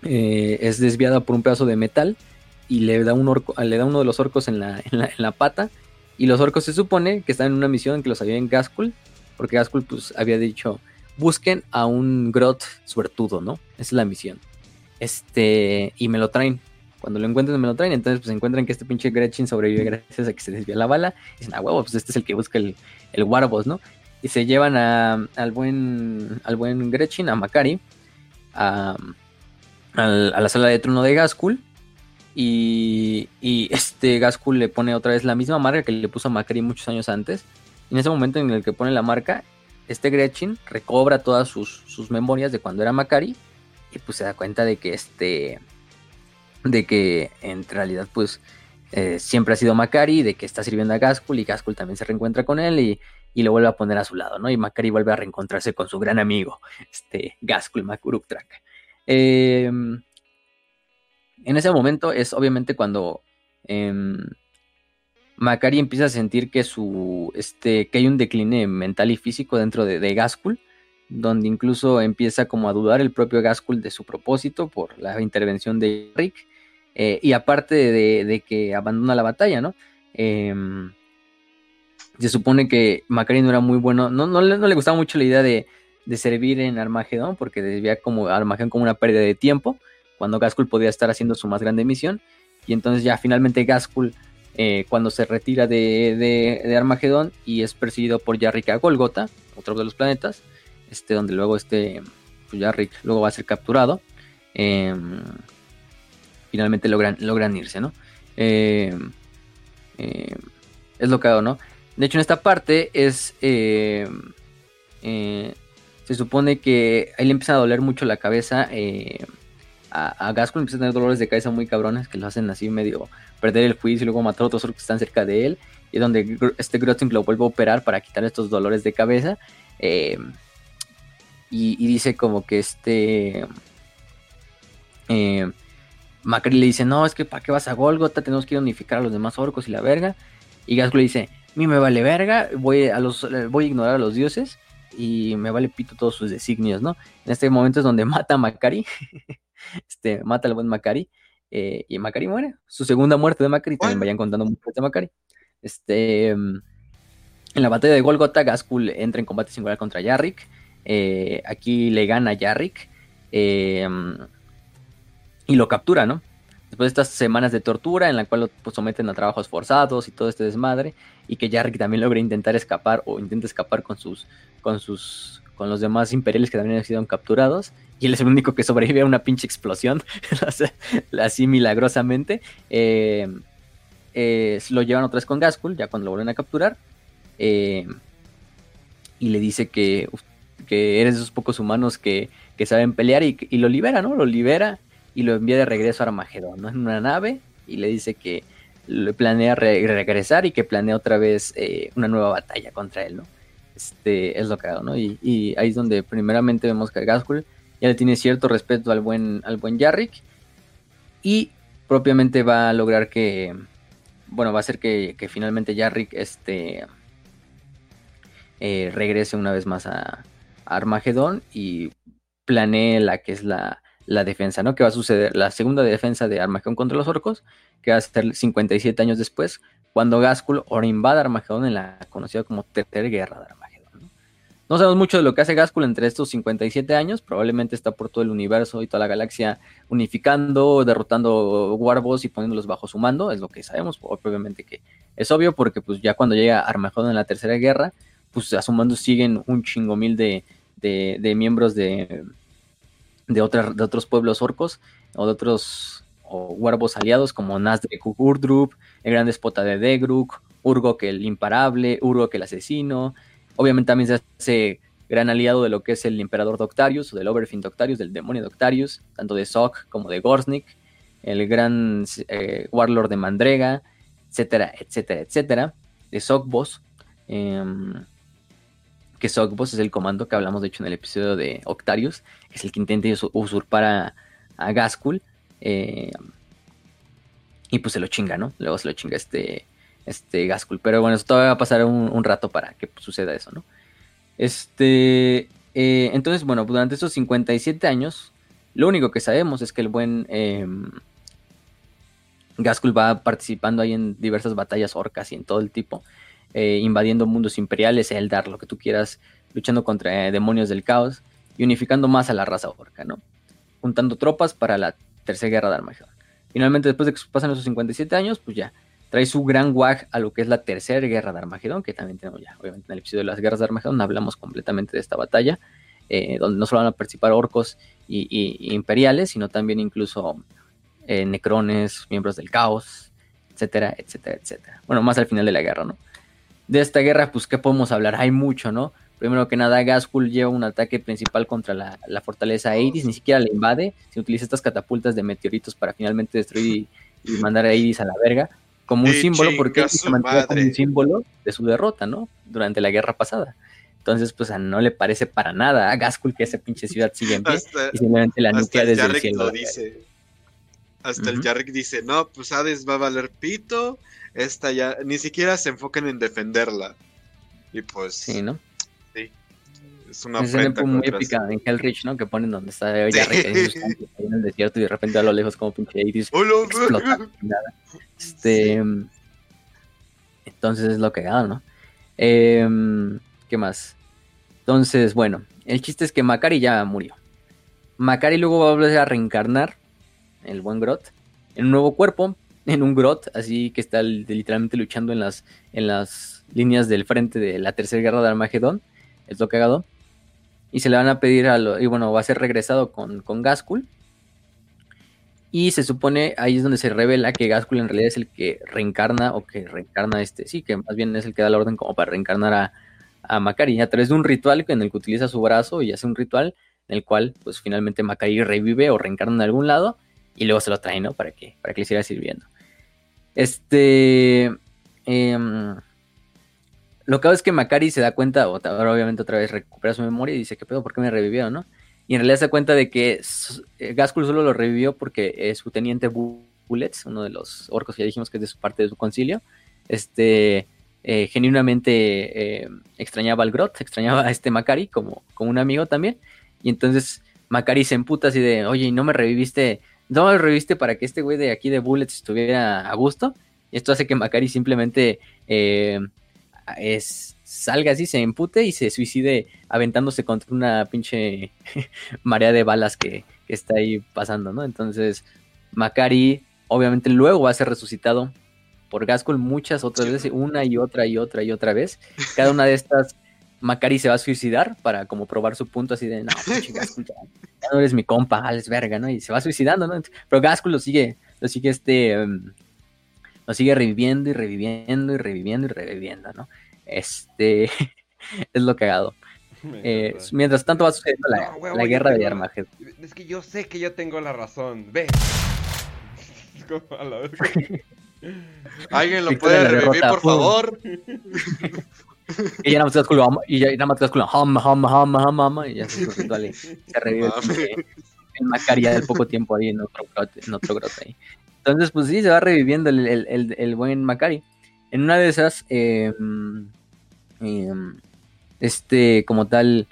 eh, es desviada por un pedazo de metal y le da un orco, le da uno de los orcos en la, en la, pata. Y los orcos se supone que están en una misión que los había en Gaskul, porque Gaskul pues había dicho busquen a un grot suertudo, ¿no? Esa es la misión. Este, y me lo traen. Cuando lo encuentran me lo traen, entonces pues encuentran que este pinche Gretchen sobrevive gracias a que se desvía la bala. Y dicen, ah, huevo, pues este es el que busca el, el Warboss, ¿no? Y se llevan a, al buen al buen Gretchen, a Macari, a, la sala de trono de Gaskul. Y, y este Gaskul le pone otra vez la misma marca que le puso a Macari muchos años antes. Y en ese momento en el que pone la marca, este Gretchen recobra todas sus, sus memorias de cuando era Macari. Y pues se da cuenta de que este de que en realidad pues eh, siempre ha sido Macari, de que está sirviendo a Gaskul y Gaskul también se reencuentra con él y, lo vuelve a poner a su lado, ¿no? Y Macari vuelve a reencontrarse con su gran amigo, este Gaskul Makuruktrak. Em, en ese momento es obviamente cuando eh, Macari empieza a sentir que su este que hay un decline mental y físico dentro de, de donde incluso empieza como a dudar el propio Gaskul de su propósito por la intervención de Rick eh, y aparte de, que abandona la batalla, ¿no? Em, se supone que Macari no era muy bueno, no, no, le gustaba mucho la idea de, servir en Armagedón, porque desvía como Armagedón como una pérdida de tiempo, cuando Gaskul podía estar haciendo su más grande misión, y entonces ya finalmente Gaskul eh, cuando se retira de, de, Armagedón y es perseguido por Yarrick a Golgota, otro de los planetas, este, donde luego este pues luego va a ser capturado. Em, finalmente logran, logran irse, ¿no? Em, em, es lo que hago, ¿no? De hecho, en esta parte es. Eh, se supone que ahí le empieza a doler mucho la cabeza. Eh, a, a Gasco empieza a tener dolores de cabeza muy cabrones que lo hacen así medio perder el juicio y luego matar a otros que están cerca de él. Y donde este Grotting lo vuelve a operar para quitar estos dolores de cabeza. Eh, y, dice como que este. Eh, Macri le dice: No, es que ¿para qué vas a Golgota? Tenemos que unificar a los demás orcos y la verga. Y Gasco le dice: A mí me vale verga, voy a, los, voy a ignorar a los dioses y me vale pito todos sus designios, ¿no? En este momento es donde *laughs* mata a Macari, *laughs* este, mata al buen Macari, eh, y Macari muere. Su segunda muerte de Macari, también vayan contando muertes de Macari. Este, en la batalla de Golgotha, Gaskul entra en combate singular contra Yarrick. Eh, aquí le gana Yarrick eh, y lo captura, ¿no? Después de estas semanas de tortura en la cual lo pues, someten a trabajos forzados y todo este desmadre, y que Yarrick también logra intentar escapar o intenta escapar con sus, con sus, con los demás imperiales que también han sido capturados, y él es el único que sobrevive a una pinche explosión, *laughs* así milagrosamente. Eh, eh, lo llevan otra vez con Gaskul, ya cuando lo vuelven a capturar, eh, y le dice que, que eres de esos pocos humanos que, que saben pelear y, lo libera, ¿no? Lo libera y lo envía de regreso a Armagedón, ¿no? En una nave y le dice que planea regresar y que planea otra vez eh, una nueva batalla contra él, ¿no? Este es lo que hago, ¿no? Y, ahí es donde primeramente vemos que Gaskul ya le tiene cierto respeto al buen, al buen y propiamente va a lograr que, bueno, va a hacer que, finalmente Yarrick este, eh, regrese una vez más a, a Armagedón y planee la que es la, la defensa, ¿no? Que va a suceder la segunda defensa de Armagedón contra los orcos, que va a ser 57 años después, cuando Gaskul ahora invade Armagedón en la conocida como Tercera Guerra de Armagedón. ¿no? sabemos mucho de lo que hace Gaskul entre estos 57 años, probablemente está por todo el universo y toda la galaxia unificando, derrotando Warboss y poniéndolos bajo su mando, es lo que sabemos, obviamente que es obvio porque pues ya cuando llega Armagedón en la Tercera Guerra, pues a su mando siguen un chingo mil de, de miembros de de, de otros pueblos orcos o de otros o huervos aliados como Nasdrek Urdrup, el gran despota de Degruk, Urgok el imparable, Urgok el asesino. Obviamente también se hace gran aliado de lo que es el emperador Doctarius o del Overfin Doctarius, del demonio Doctarius, tanto de Sok como de Gorsnik, el gran eh, warlord de Mandrega, etcétera, etcétera, etcétera, de Sokbos. Em, que Sokbos es el comando que hablamos de hecho en el episodio de Octarius, es el que intenta usurpar a, a. Eh, y pues se lo chinga, ¿no? Luego se lo chinga este, este. Pero bueno, eso todavía va a pasar un, rato para que suceda eso, ¿no? Este. Eh, entonces, bueno, durante esos 57 años, lo único que sabemos es que el buen eh, va participando ahí en diversas batallas orcas y en todo el tipo. Eh, invadiendo mundos imperiales, Eldar, lo que tú quieras, luchando contra eh, demonios del caos y unificando más a la raza orca, ¿no? Juntando tropas para la tercera guerra de Armagedón. Finalmente, después de que pasan esos 57 años, pues ya trae su gran wag a lo que es la tercera guerra de Armagedón, que también tenemos ya, obviamente, en el episodio de las guerras de Armagedón hablamos completamente de esta batalla, eh, donde no solo van a participar orcos y, imperiales, sino también incluso necrones, miembros del caos, etcétera, etcétera, etcétera. Bueno, más al final de la guerra, ¿no? De esta guerra, pues, ¿qué podemos hablar? Hay mucho, ¿no? Primero que nada, Gaskul lleva un ataque principal contra la, fortaleza Aedis, ni siquiera la invade, se utiliza estas catapultas de meteoritos para finalmente destruir y, mandar a Aedis a la verga, como un símbolo, porque se mantiene como un símbolo de su derrota, ¿no? Durante la guerra pasada. Entonces, pues no le parece para nada a Gaskul que esa pinche ciudad sigue en pie y simplemente la nuclea desde el cielo. dice. Hasta el Jarrick dice, no, pues Hades va a valer pito, esta ya, ni siquiera se enfocan en defenderla. Y pues... Sí, ¿no? Sí. Es una es muy épica en Hellrich, ¿no? Que ponen donde está Jarrick *laughs* en el desierto y de repente a lo lejos como pinche Hades explota. *laughs* Este... Entonces es lo que gana, ¿no? Em, ¿Qué más? Entonces, bueno, el chiste es que Macari ya murió. Macari luego va a volver a reencarnar el buen Grot, en un nuevo cuerpo, en un grot, así que está literalmente luchando en las, en las líneas del frente de la tercera guerra de Armagedón, es lo cagado, y se le van a pedir a lo, y bueno, va a ser regresado con, con Gaskul, y se supone, ahí es donde se revela que Gaskul en realidad es el que reencarna, o que reencarna este, sí, que más bien es el que da la orden como para reencarnar a, a Macari, a través de un ritual en el que utiliza su brazo y hace un ritual en el cual, pues finalmente Macari revive o reencarna en algún lado, y luego se lo trae, ¿no? Para que, para que le siga sirviendo. Este... Em, lo que hago es que Macari se da cuenta, ahora obviamente otra vez recupera su memoria y dice, ¿qué pedo? ¿Por qué me revivió, no? Y en realidad se da cuenta de que eh, Gaskul solo lo revivió porque su teniente Bullets, uno de los orcos que ya dijimos que es de su parte de su concilio, este, eh, genuinamente eh, extrañaba al Grot, extrañaba a este Macari como, como un amigo también. Y entonces Macari se emputa así de, oye, ¿y no me reviviste? ¿No me reviviste para que este güey de aquí de Bullets estuviera a gusto? Esto hace que Macari simplemente es, salga así, se empute y se suicide aventándose contra una pinche *laughs* marea de balas que, está ahí pasando, ¿no? Entonces, Macari obviamente luego va a ser resucitado por Gaskell muchas otras veces, una y otra y otra y otra vez. Cada una de estas, Macari se va a suicidar para como probar su punto así de, no, *laughs* ya, no eres mi compa, Alex verga, ¿no? Y se va suicidando, ¿no? Pero Gaskell lo sigue, lo sigue este... Em, lo sigue reviviendo y reviviendo y reviviendo y reviviendo, ¿no? Este *laughs* es lo cagado. Eh, mientras tanto va sucediendo la, la guerra de Armagedón. Es que yo sé que yo tengo la razón. Ve. *laughs* ¿Alguien lo puede revivir, por favor? Y ya nada más culo, y ya nada más culo, hum, hum, hum, hum, hum, y ya se, se revive el, el Macaria del poco tiempo ahí en otro grote, en otro grote ahí. Entonces, pues sí, se va reviviendo el, el, el buen Macari. En una de esas, em, em, este, como tal,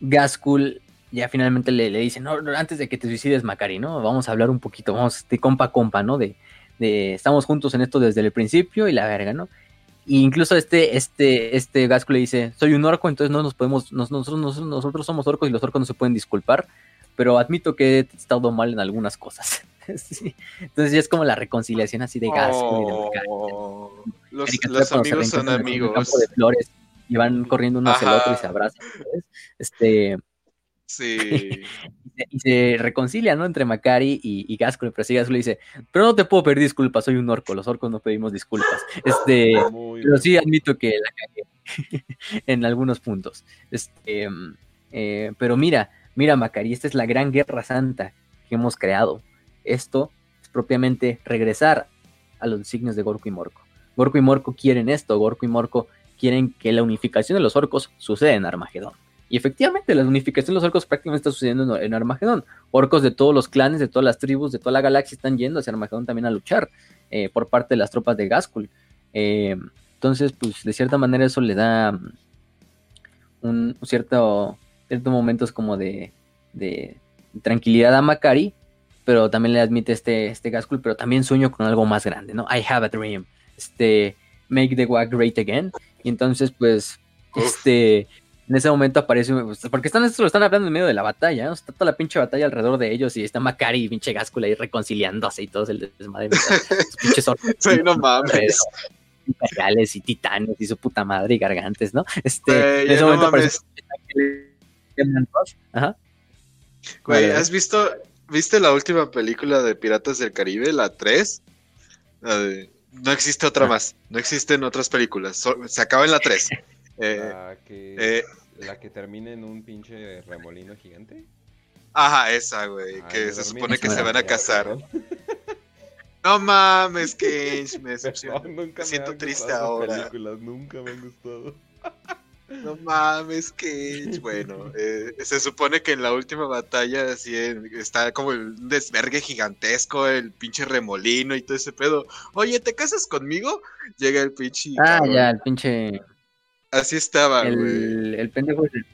Gaskul ya finalmente le, le, dice, no, antes de que te suicides, Macari, ¿no? Vamos a hablar un poquito, vamos de compa a compa, ¿no? De, de, estamos juntos en esto desde el principio y la verga, ¿no? Y incluso este, este, este Gaskul le dice, soy un orco, entonces no nos podemos, nosotros, nosotros somos orcos y los orcos no se pueden disculpar, pero admito que he estado mal en algunas cosas. *laughs* Entonces ya es como la reconciliación así de gas. Oh, los, amigos son amigos. de flores y van corriendo uno hacia el otro y se abrazan. Este. Sí. *laughs* y, se, reconcilia, ¿no? Entre Macari y, y Gasco. Pero sí, Gasco le dice: Pero no te puedo pedir disculpas, soy un orco. Los orcos no pedimos disculpas. *laughs* Este, pero sí admito que la cagué *laughs* en algunos puntos. Este, eh, pero mira, mira, Macari, esta es la gran guerra santa que hemos creado. Esto es propiamente regresar a los designios de Gorko y Morco. Gorko y Morco quieren esto, Gorko y Morco quieren que la unificación de los orcos suceda en Armagedón. Y efectivamente, la unificación de los orcos prácticamente está sucediendo en Armagedón. Orcos de todos los clanes, de todas las tribus, de toda la galaxia están yendo hacia Armagedón también a luchar eh, por parte de las tropas de Gaskul. Eh, entonces, pues de cierta manera eso le da mm, un cierto, cierto momentos como de, de tranquilidad a Macari, pero también le admite este, este Gaskell, pero también sueño con algo más grande, ¿no? I have a dream. Este, make the WAG great again. Y entonces, pues, este, en ese momento aparece, pues, porque están, esto lo están hablando en medio de la batalla, ¿no? Está toda la pinche batalla alrededor de ellos y está Macari y pinche Gaskell ahí reconciliándose y todo el desmadre. Los pinches *laughs* sí, no mames. Imperiales y titanes y su puta madre y gargantes, ¿no? Este, en ese momento aparece. Ajá. Güey, ¿has visto ¿Viste la última película de Piratas del Caribe, la 3? no existe otra ah. más, no existen otras películas, se acaba en la 3. *laughs* Eh, la, que, eh, la que termina en un pinche remolino gigante. Ajá, esa, güey, que se supone que se van a casar. *laughs* No mames, que me *laughs* decepcionó. me siento triste ahora. Películas, nunca me han gustado. No mames, que bueno, *laughs* eh, se supone que en la última batalla así está como un desvergue gigantesco, el pinche remolino y todo ese pedo. Oye, ¿te casas conmigo? Llega el pinche. Ah, ya, el pinche. Así estaba, el, güey. El pendejo el,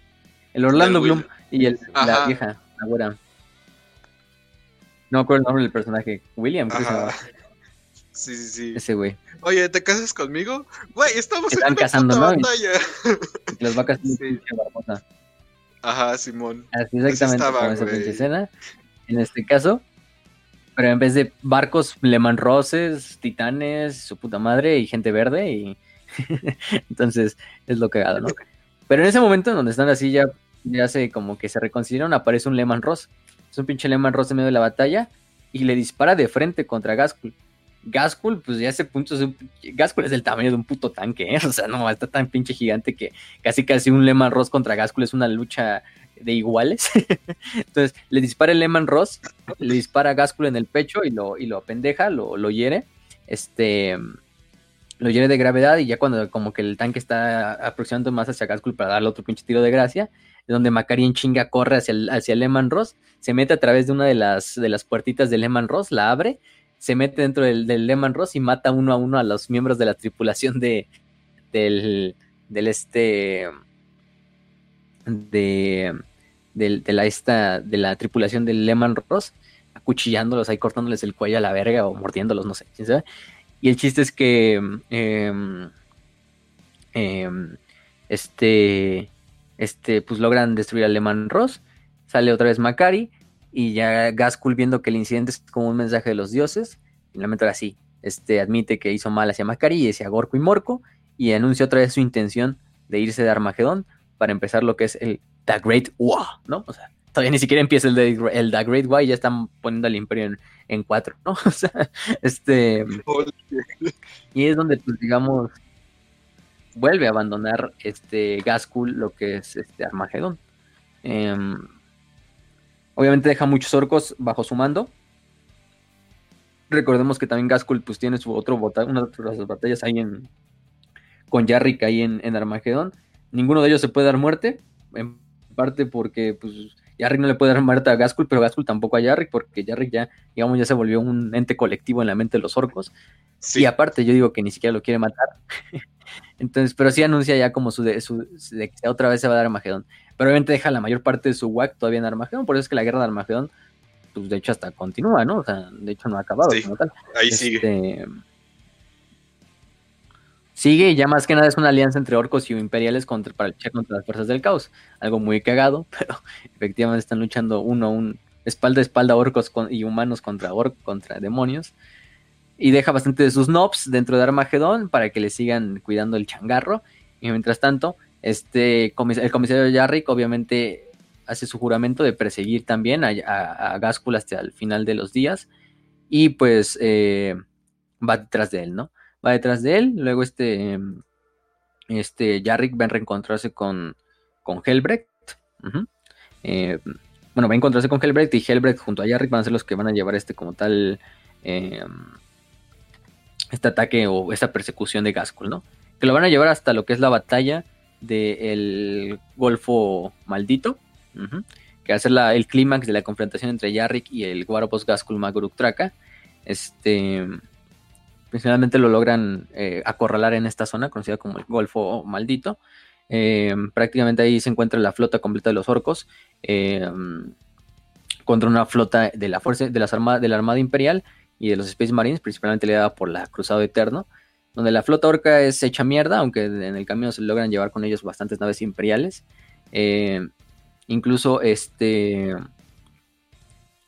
el Orlando Bloom y el, la vieja, la güera. No acuerdo el nombre del personaje. William, *laughs* Sí, sí, sí. Ese güey. Oye, ¿te casas conmigo? Güey, estamos en una casando, puta ¿no? batalla. *laughs* Las vacas sí. Ajá, Simón. Así exactamente estaba, como esa pinche escena. En este caso, pero en vez de barcos, Leman Roses, titanes, su puta madre y gente verde y *laughs* entonces es lo cagado, ¿no? Pero en ese momento en donde están así ya, ya se como que se reconciliaron, aparece un Leman Ross. Es un pinche Leman Ross en medio de la batalla y le dispara de frente contra Gaskul. Gaskul, pues ya ese punto es un, es del tamaño de un puto tanque, ¿eh? *laughs* o sea, no, está tan pinche gigante que casi casi un Leman Ross contra Gaskul es una lucha de iguales. *laughs* Entonces le dispara el Lehman Ross, le dispara a Gaskul en el pecho y lo, y lo apendeja, lo, lo hiere. Este lo hiere de gravedad y ya cuando como que el tanque está aproximando más hacia Gaskul para darle otro pinche tiro de gracia, donde Macari en chinga corre hacia el, hacia Lehman Ross, se mete a través de una de las, de las puertitas del Lehman Ross, la abre, se mete dentro del, del Lehman Ross y mata uno a uno a los miembros de la tripulación de, del, del este de, de, la, esta, de la tripulación del Lehman Ross, acuchillándolos ahí, cortándoles el cuello a la verga o mordiéndolos, no sé. Y el chiste es que em, em, este, este, pues logran destruir al Lehman Ross, sale otra vez Macari y ya Gaskul viendo que el incidente es como un mensaje de los dioses, finalmente ahora sí, este, admite que hizo mal hacia Macari y hacia Gorko y Morco y anuncia otra vez su intención de irse de Armagedón para empezar lo que es el The Great War, ¿no? O sea, ni siquiera empieza el, el The Great War y ya están poniendo al imperio en, cuatro, ¿no? *laughs* O sea, este... y es donde, pues, digamos, vuelve a abandonar este lo que es este Armagedón. Em, obviamente deja muchos orcos bajo su mando. Recordemos que también Gaskul pues tiene su otro una de las batallas ahí en con Yarrick ahí en, en Armagedón. Ninguno de ellos se puede dar muerte, en parte porque pues Yarrick no le puede dar muerte a Gaskul, pero Gaskul tampoco a Yarrick, porque Yarrick ya, digamos, ya se volvió un ente colectivo en la mente de los orcos. Y aparte, yo digo que ni siquiera lo quiere matar. *laughs* Entonces, pero sí anuncia ya como su de, su de que otra vez se va a dar Armagedón. Pero obviamente deja la mayor parte de su WAC todavía en Armagedón, por eso es que la guerra de Armagedón, pues de hecho hasta continúa, ¿no? O sea, de hecho no ha acabado como tal. Ahí. Este, sigue y ya más que nada es una alianza entre orcos y imperiales contra, para luchar contra las fuerzas del caos. Algo muy cagado, *laughs* pero efectivamente están luchando uno a un espalda a espalda orcos y humanos contra orcos, contra demonios. Y deja bastante de sus nobs dentro de Armagedón para que le sigan cuidando el changarro. Y mientras tanto, este el comisario Yarrick obviamente hace su juramento de perseguir también a, a, hasta el final de los días. Y pues eh, va detrás de él, ¿no? Va detrás de él. Luego este, este Jarrick va a reencontrarse con, con Helbrecht. Eh, bueno, va a encontrarse con Helbrecht y Helbrecht junto a Jarrick van a ser los que van a llevar este como tal eh, este ataque o esta persecución de Gaskell, ¿no? Que lo van a llevar hasta lo que es la batalla del Golfo Maldito, que va a ser el clímax de la confrontación entre Yarrick y el Guarapos Gaskul Maguruk Traka. Este Principalmente lo logran eh, acorralar en esta zona, conocida como el Golfo Maldito. Eh, prácticamente ahí se encuentra la flota completa de los orcos. Eh, contra una flota de la fuerza de, las de la Armada Imperial y de los Space Marines, principalmente liderada por la Cruzado Eterno, donde la flota orca es hecha mierda, aunque en el camino se logran llevar con ellos bastantes naves imperiales. incluso este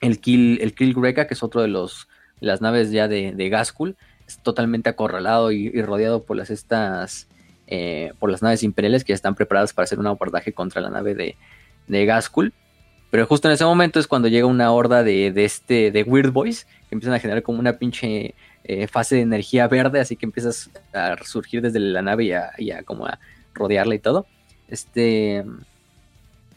el Kill, el Kill Greca, que es otro de los las naves ya de, de totalmente acorralado y, rodeado por las estas eh, por las naves imperiales que ya están preparadas para hacer un abordaje contra la nave de, de. Pero justo en ese momento es cuando llega una horda de, este de Weird Boys que empiezan a generar como una pinche eh, fase de energía verde, así que empiezas a surgir desde la nave y a, como a rodearla y todo. Este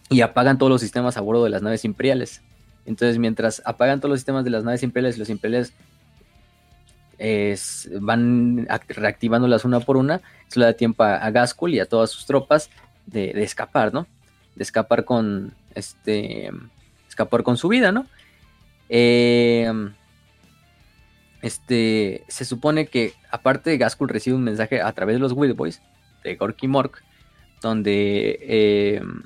y apagan todos los sistemas a bordo de las naves imperiales. Entonces, mientras apagan todos los sistemas de las naves imperiales, los imperiales van reactivándolas una por una, eso le da tiempo a, Gaskul y a todas sus tropas de, escapar, ¿no? De escapar con, este, escapar con su vida, ¿no? Em, este, se supone que aparte de Gaskul recibe un mensaje a través de los Wild Boys, de Gorky Mork, donde, em,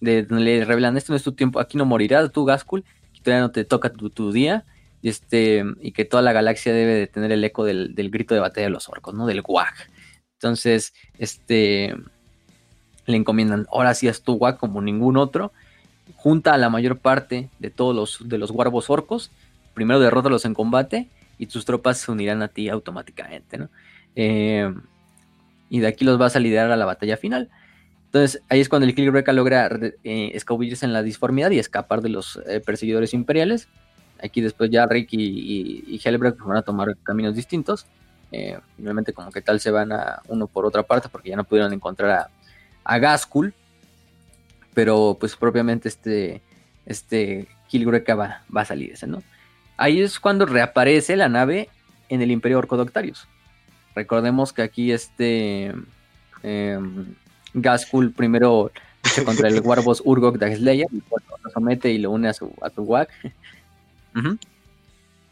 le revelan, esto no es tu tiempo, aquí no morirás tú Gaskul, todavía no te toca tu día, y, este, y que toda la galaxia debe de tener el eco del, grito de batalla de los orcos, ¿no? Del guag. Entonces, este, le encomiendan, ahora sí es tu guag como ningún otro, junta a la mayor parte de todos los, de los guarbos orcos, primero derrótalos en combate y tus tropas se unirán a ti automáticamente, ¿no? Eh, y de aquí los vas a liderar a la batalla final. Entonces ahí es cuando el Kilgreka logra eh, escabullirse en la disformidad y escapar de los eh, perseguidores imperiales. Aquí después ya Rick y, y, van a tomar caminos distintos. Eh, finalmente como que tal se van a uno por otra parte porque ya no pudieron encontrar a, a Gaskul. Pero pues propiamente este, este Kilgreka va, va a salir ese, ¿no? Ahí es cuando reaparece la nave en el Imperio Orcodoctarius. Recordemos que aquí este Gaskul primero lucha contra el *laughs* Warboss Urgok de Slayer, y lo somete y lo une a su, a su WAC.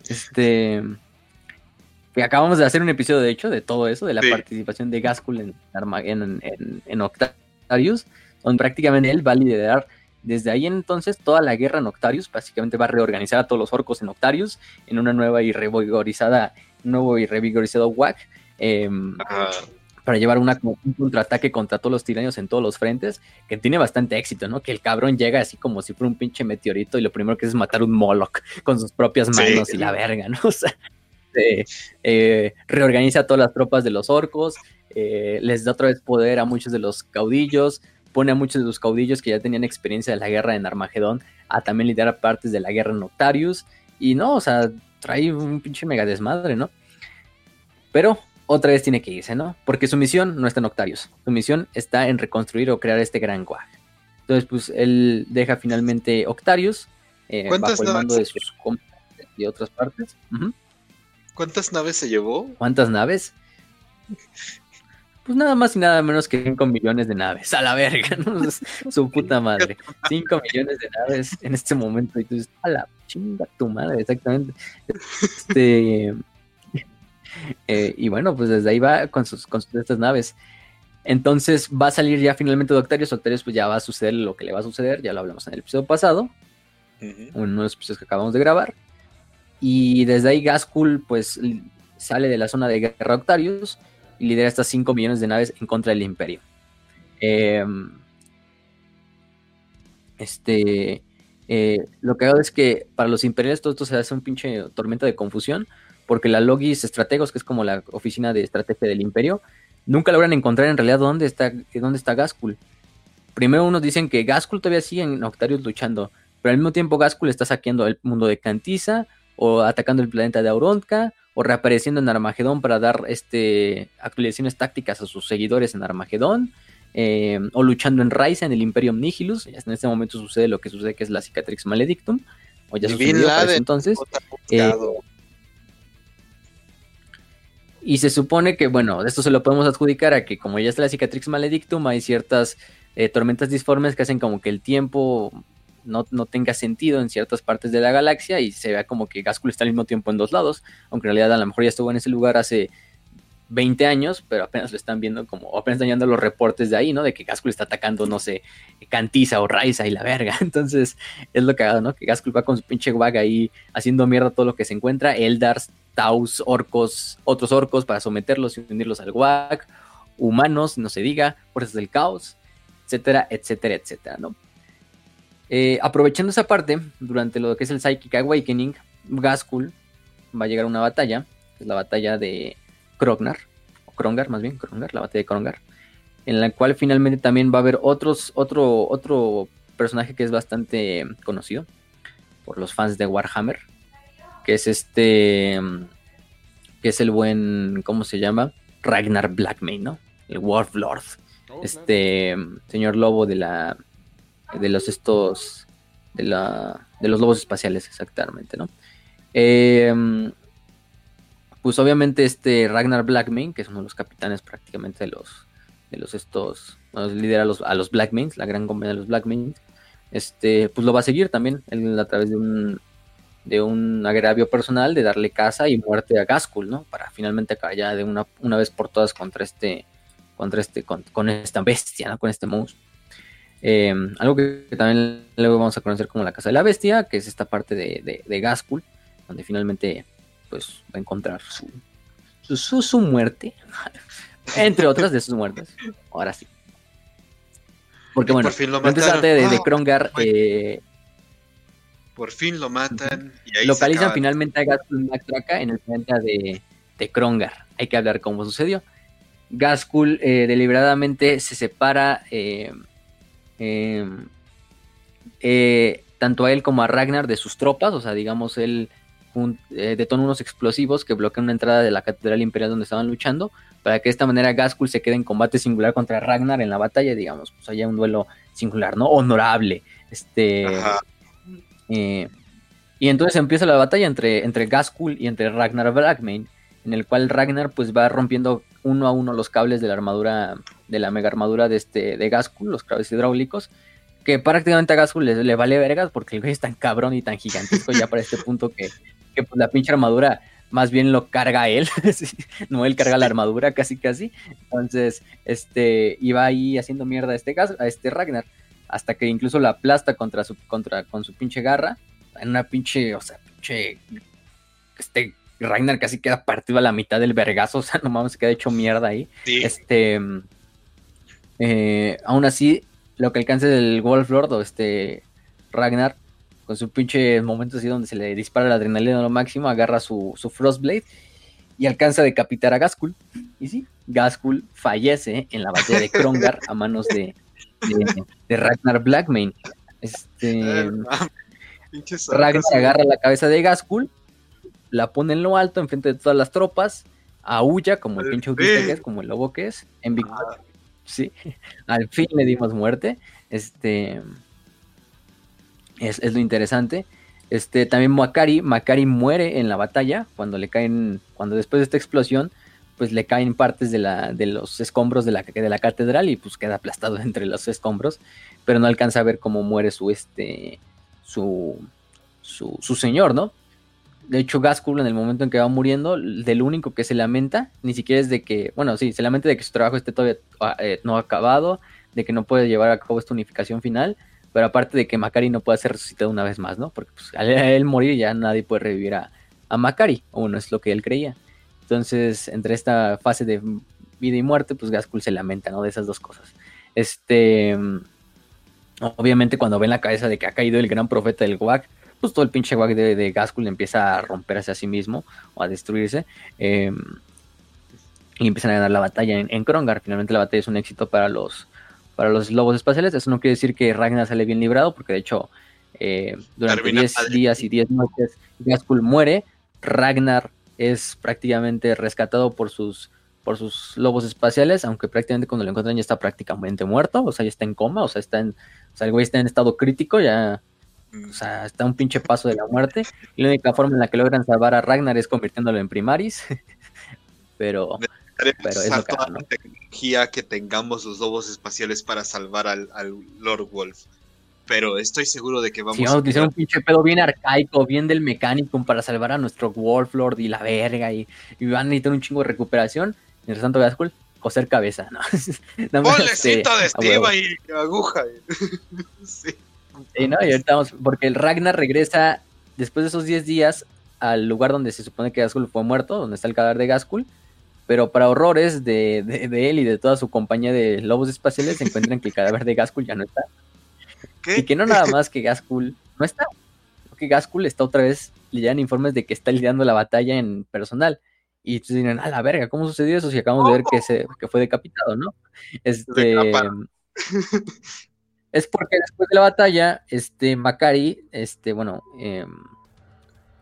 Este. Acabamos de hacer un episodio, de hecho, de todo eso, de la participación de Gaskul en, en, en, en Octarius, donde prácticamente él va a liderar desde ahí entonces toda la guerra en Octarius, básicamente va a reorganizar a todos los orcos en Octarius en una nueva y revigorizada, nuevo y revigorizado WAC. Em, para llevar una, un contraataque contra todos los tiranios en todos los frentes, que tiene bastante éxito, ¿no? Que el cabrón llega así como si fuera un pinche meteorito y lo primero que hace es matar un Moloch *laughs* con sus propias manos y la verga, ¿no? *laughs* O sea, eh, reorganiza a todas las tropas de los orcos, eh, les da otra vez poder a muchos de los caudillos, pone a muchos de los caudillos que ya tenían experiencia de la guerra en Armagedón a también liderar partes de la guerra en Octarius, y no, o sea, trae un pinche mega desmadre, ¿no? Pero otra vez tiene que irse, ¿no? Porque su misión no está en Octarius, su misión está en reconstruir o crear este gran Quag. Entonces, pues él deja finalmente Octarius eh, bajo el mando de sus y otras partes. ¿Cuántas naves se llevó? ¿Cuántas naves? Pues nada más y nada menos que 5 millones de naves. A la verga, ¿no? *laughs* su puta madre. 5 millones de naves en este momento. Y tú dices, a la chinga tu madre, exactamente. Este, eh, y bueno, pues desde ahí va con sus, con estas naves. Entonces va a salir ya finalmente Doctarius. Doctarius pues ya va a suceder lo que le va a suceder. Ya lo hablamos en el episodio pasado. Uno de los episodios que acabamos de grabar. Y desde ahí Gaskul pues sale de la zona de guerra Octarius y lidera estas 5 millones de naves en contra del imperio. Em, este, eh, lo que hago es que para los imperiales todo esto se hace un pinche tormenta de confusión porque la Logis Estrategos, que es como la oficina de estrategia del imperio, nunca logran encontrar en realidad dónde está, dónde está Gaskul. Primero unos dicen que Gaskul todavía sigue en Octarius luchando, pero al mismo tiempo Gaskul está saqueando el mundo de Cantisa, o atacando el planeta de Aurontka, o reapareciendo en Armagedón para dar este, actualizaciones tácticas a sus seguidores en Armagedón, eh, o luchando en Raiza en el Imperium Nihilus. En este momento sucede lo que sucede, que es la Cicatrix Maledictum, o ya sucedió entonces. Y se supone que, bueno, esto se lo podemos adjudicar a que como ya está la cicatrix maledictum, hay ciertas eh, tormentas disformes que hacen como que el tiempo no, tenga sentido en ciertas partes de la galaxia y se vea como que Gaskul está al mismo tiempo en dos lados, aunque en realidad a lo mejor ya estuvo en ese lugar hace 20 años, pero apenas lo están viendo como, apenas están llegando los reportes de ahí, ¿no? De que Gaskul está atacando, no sé, Cantiza o Raiza y la verga. *laughs* Entonces, es lo que haga, ¿no? Que Gaskul va con su pinche wag ahí haciendo mierda todo lo que se encuentra. Eldars Taus, orcos, otros orcos para someterlos y unirlos al WAC, humanos, no se diga, fuerzas del caos, etcétera, etcétera, etcétera, ¿no? Eh, aprovechando esa parte, durante lo que es el Psychic Awakening, Gaskul va a llegar a una batalla, es la batalla de Krognar, o Krongar más bien, Krongar, la batalla de Krongar, en la cual finalmente también va a haber otros, otro, otro personaje que es bastante conocido por los fans de Warhammer, que es este, que es el buen, ¿cómo se llama? Ragnar Blackmane, ¿no? El Warlord, oh, este señor lobo de la, de los estos, de la, de los lobos espaciales, exactamente, ¿no? Em, pues obviamente este Ragnar Blackmane, que es uno de los capitanes prácticamente de los, de los estos, lidera a los, a los Blackmanes, la gran compañía de los Blackmanes, este, pues lo va a seguir también él, a través de un, de un agravio personal de darle casa y muerte a Gaskul, ¿no? Para finalmente acabar ya de una, una vez por todas contra este, contra este, con, esta bestia, ¿no? Con este monstruo. Eh, algo que, también luego vamos a conocer como la casa de la bestia, que es esta parte de, de, de Gaskul, donde finalmente pues va a encontrar su, su, su, muerte, *laughs* entre otras de sus muertes. Ahora sí. Porque bueno, antes de, de Krongar, eh, Por fin lo matan y ahí Localizan finalmente a Gaskul Mactraca en el planeta de, de Krongar. Hay que hablar cómo sucedió. Gaskul eh, deliberadamente se separa eh, eh, eh, tanto a él como a Ragnar de sus tropas. O sea, digamos, él jun- eh, detona unos explosivos que bloquean una entrada de la Catedral Imperial donde estaban luchando. Para que de esta manera Gaskul se quede en combate singular contra Ragnar en la batalla, digamos, pues haya un duelo singular, ¿no? Honorable. Este. Ajá. Eh, y entonces empieza la batalla entre, entre Gaskul y entre Ragnar Blackmane, en el cual Ragnar pues va rompiendo uno a uno los cables de la armadura, de la mega armadura de este de los cables hidráulicos, que prácticamente a Gaskul le, le vale vergas porque el güey es tan cabrón y tan gigantesco ya para este punto que, que, pues, la pinche armadura más bien lo carga él, *laughs* no él carga la armadura casi casi, entonces este iba ahí haciendo mierda a este, a este Ragnar hasta que incluso la aplasta contra su, contra, con su pinche garra, en una pinche, o sea, pinche, este Ragnar casi queda partido a la mitad del vergazo, *laughs* o sea, no mames, se queda hecho mierda ahí. Sí. Este, mm, eh, aún así, lo que alcance del Wolf Lord o este Ragnar, con su pinche momento así donde se le dispara la adrenalina a lo máximo, agarra su, su Frostblade y alcanza a decapitar a Gaskul. Y sí, Gaskul fallece en la batalla de *laughs* Krongar a manos de, de, de Ragnar Blackmane. Este. Pinches Ragnar agarra la cabeza de Gaskul, la pone en lo alto, enfrente de todas las tropas, aúlla como el pinche autista que es, como el lobo que es, en victoria. Ah, Sí, *laughs* al fin le dimos muerte. Este es, es lo interesante. Este también Makari, Makari muere en la batalla cuando le caen, cuando después de esta explosión, pues le caen partes de, la, de los escombros de la, de la catedral y pues queda aplastado *laughs* entre los escombros, pero no alcanza a ver cómo muere su este su su, su señor, ¿no? De hecho, Gaskul en el momento en que va muriendo, del único que se lamenta, ni siquiera es de que, bueno, sí, se lamenta de que su trabajo esté todavía ah, eh, no acabado, de que no puede llevar a cabo esta unificación final, pero aparte de que Makari no puede ser resucitado una vez más, ¿no? Porque pues, al él morir ya nadie puede revivir a, a Makari, o bueno, es lo que él creía. Entonces, entre esta fase de vida y muerte, pues Gaskul se lamenta, ¿no? De esas dos cosas. Este, obviamente cuando ven la cabeza de que ha caído el gran profeta del Guac, pues todo el pinche guac de, de Gaskul empieza a romperse a sí mismo o a destruirse. eh, y empiezan a ganar la batalla en, en Krongar. Finalmente la batalla es un éxito para los, para los lobos espaciales. Eso no quiere decir que Ragnar sale bien librado, porque de hecho eh, durante Termina 10 padre. días y 10 noches Gaskul muere. Ragnar es prácticamente rescatado por sus por sus lobos espaciales, aunque prácticamente cuando lo encuentran ya está prácticamente muerto, o sea, ya está en coma, o sea, está en, o sea, el güey está en estado crítico, ya o sea, está un pinche paso de la muerte. Y la única forma en la que logran salvar a Ragnar es convirtiéndolo en Primaris. *laughs* Pero, pero toda la tecnología que tengamos los lobos espaciales para salvar al, al Lord Wolf. Pero estoy seguro de que vamos si vamos a utilizar un pinche pedo bien arcaico, bien del mecánico para salvar a nuestro Wolflord y la verga, y, y van a necesitar un chingo de recuperación. Mientras tanto, Gaskul, coser cabeza, ¿no? *laughs* Ponle este, de estiva y aguja. *laughs* sí. Sí, ¿no? Y ahorita vamos, porque el Ragnar regresa después de esos 10 días al lugar donde se supone que Gaskul fue muerto, donde está el cadáver de Gaskul, pero para horrores de, de- de él y de toda su compañía de lobos espaciales, se encuentran que el cadáver de Gaskul ya no está. ¿Qué? Y que no nada *laughs* más que Gaskul no está, que Gaskul está otra vez, le llegan informes de que está lidiando la batalla en personal. Y entonces dirán, a la verga, ¿cómo sucedió eso? Si acabamos de ver que, se, que fue decapitado, ¿no? Este, capa. es porque después de la batalla, este, Makari, este, bueno, eh,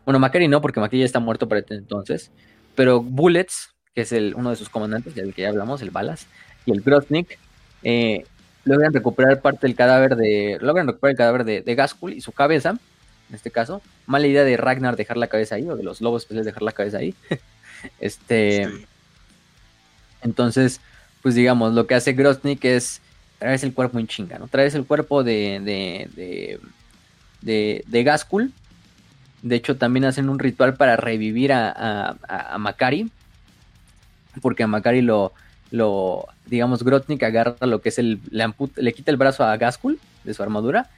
bueno, Makari no, porque Makari ya está muerto para este entonces, pero Bullets, que es el, uno de sus comandantes, del que ya hablamos, el Balas, y el Groznik, eh, logran recuperar parte del cadáver de, logran recuperar el cadáver de, de Gaskul y su cabeza, en este caso, mala idea de Ragnar dejar la cabeza ahí, o de los lobos especiales dejar la cabeza ahí, *laughs* este... Sí. Entonces, pues digamos, lo que hace Groznik es traerse el cuerpo en chinga, ¿no? Traerse el cuerpo de, de, de, de, de Gaskul. De hecho, también hacen un ritual para revivir a, a, a- a Makari. Porque a Makari lo, lo digamos, Grotnik agarra lo que es el, le, amputa- le quita el brazo a Gaskul de su armadura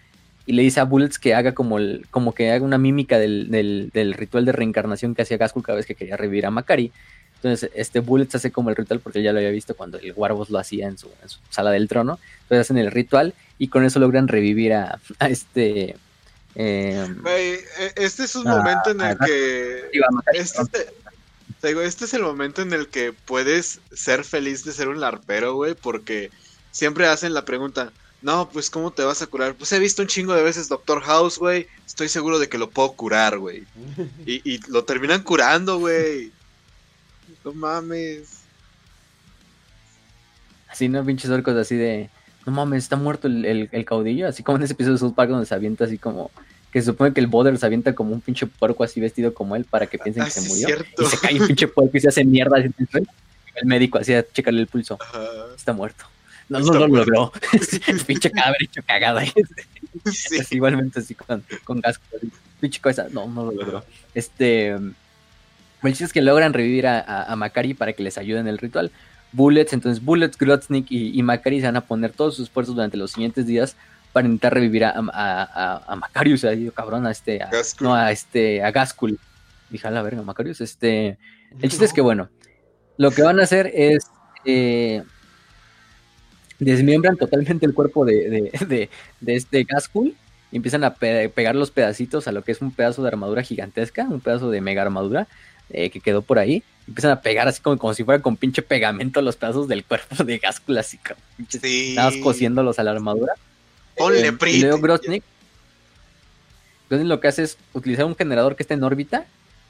y le dice a Bullets que haga como, el, como que haga una mímica del, del, del ritual de reencarnación que hacía Gaskul cada vez que quería revivir a Makari. Entonces, este Bullets hace como el ritual porque él ya lo había visto cuando el Warboss lo hacía en su, en su sala del trono. Entonces hacen el ritual y con eso logran revivir a, a este Güey, e- este es un momento en el que... Este es, te- digo, este es el momento en el que puedes ser feliz de ser un larpero, güey, porque siempre hacen la pregunta, no, pues ¿cómo te vas a curar? Pues he visto un chingo de veces Doctor House, güey, estoy seguro de que lo puedo curar, güey. Y, lo terminan curando, güey. No mames. Así, ¿no? Pinches orcos así de. No mames, está muerto el, el- el caudillo. Así como en ese episodio de South Park donde se avienta así como. Que se supone que el Boder se avienta como un pinche puerco así vestido como él para que piensen Ah, que se sí, murió. cierto. Y se cae un pinche puerco y se hace mierda. Así, el médico así a checarle el pulso. Ajá. Está muerto. No, Está no lo logró. *laughs* el pinche cadáver hecho cagada. *laughs* Sí. Así, igualmente así con, con así, Pinche cosa. No, no lo logró. Este. El chiste es que logran revivir a, a, a Macari para que les ayude en el ritual. Bullets, entonces Bullets, Grotznik y, y Macari se van a poner todos sus esfuerzos durante los siguientes días para intentar revivir a, a, a, a Macarius, a, cabrón, a este, a, no, a este, a Gaskul. Dije, a la verga, Macarius, este, el chiste es que, bueno, lo que van a hacer es eh, desmiembran totalmente el cuerpo de, de, de, de este Gaskul y empiezan a pe- pegar los pedacitos a lo que es un pedazo de armadura gigantesca, un pedazo de mega armadura eh, que quedó por ahí. Empiezan a pegar así como, como si fuera con pinche pegamento los pedazos del cuerpo de Gaskul, así como pinches Sí. nada más cosiéndolos a la armadura. Ponle y luego Groznik. Groznik lo que hace es utilizar un generador que está en órbita,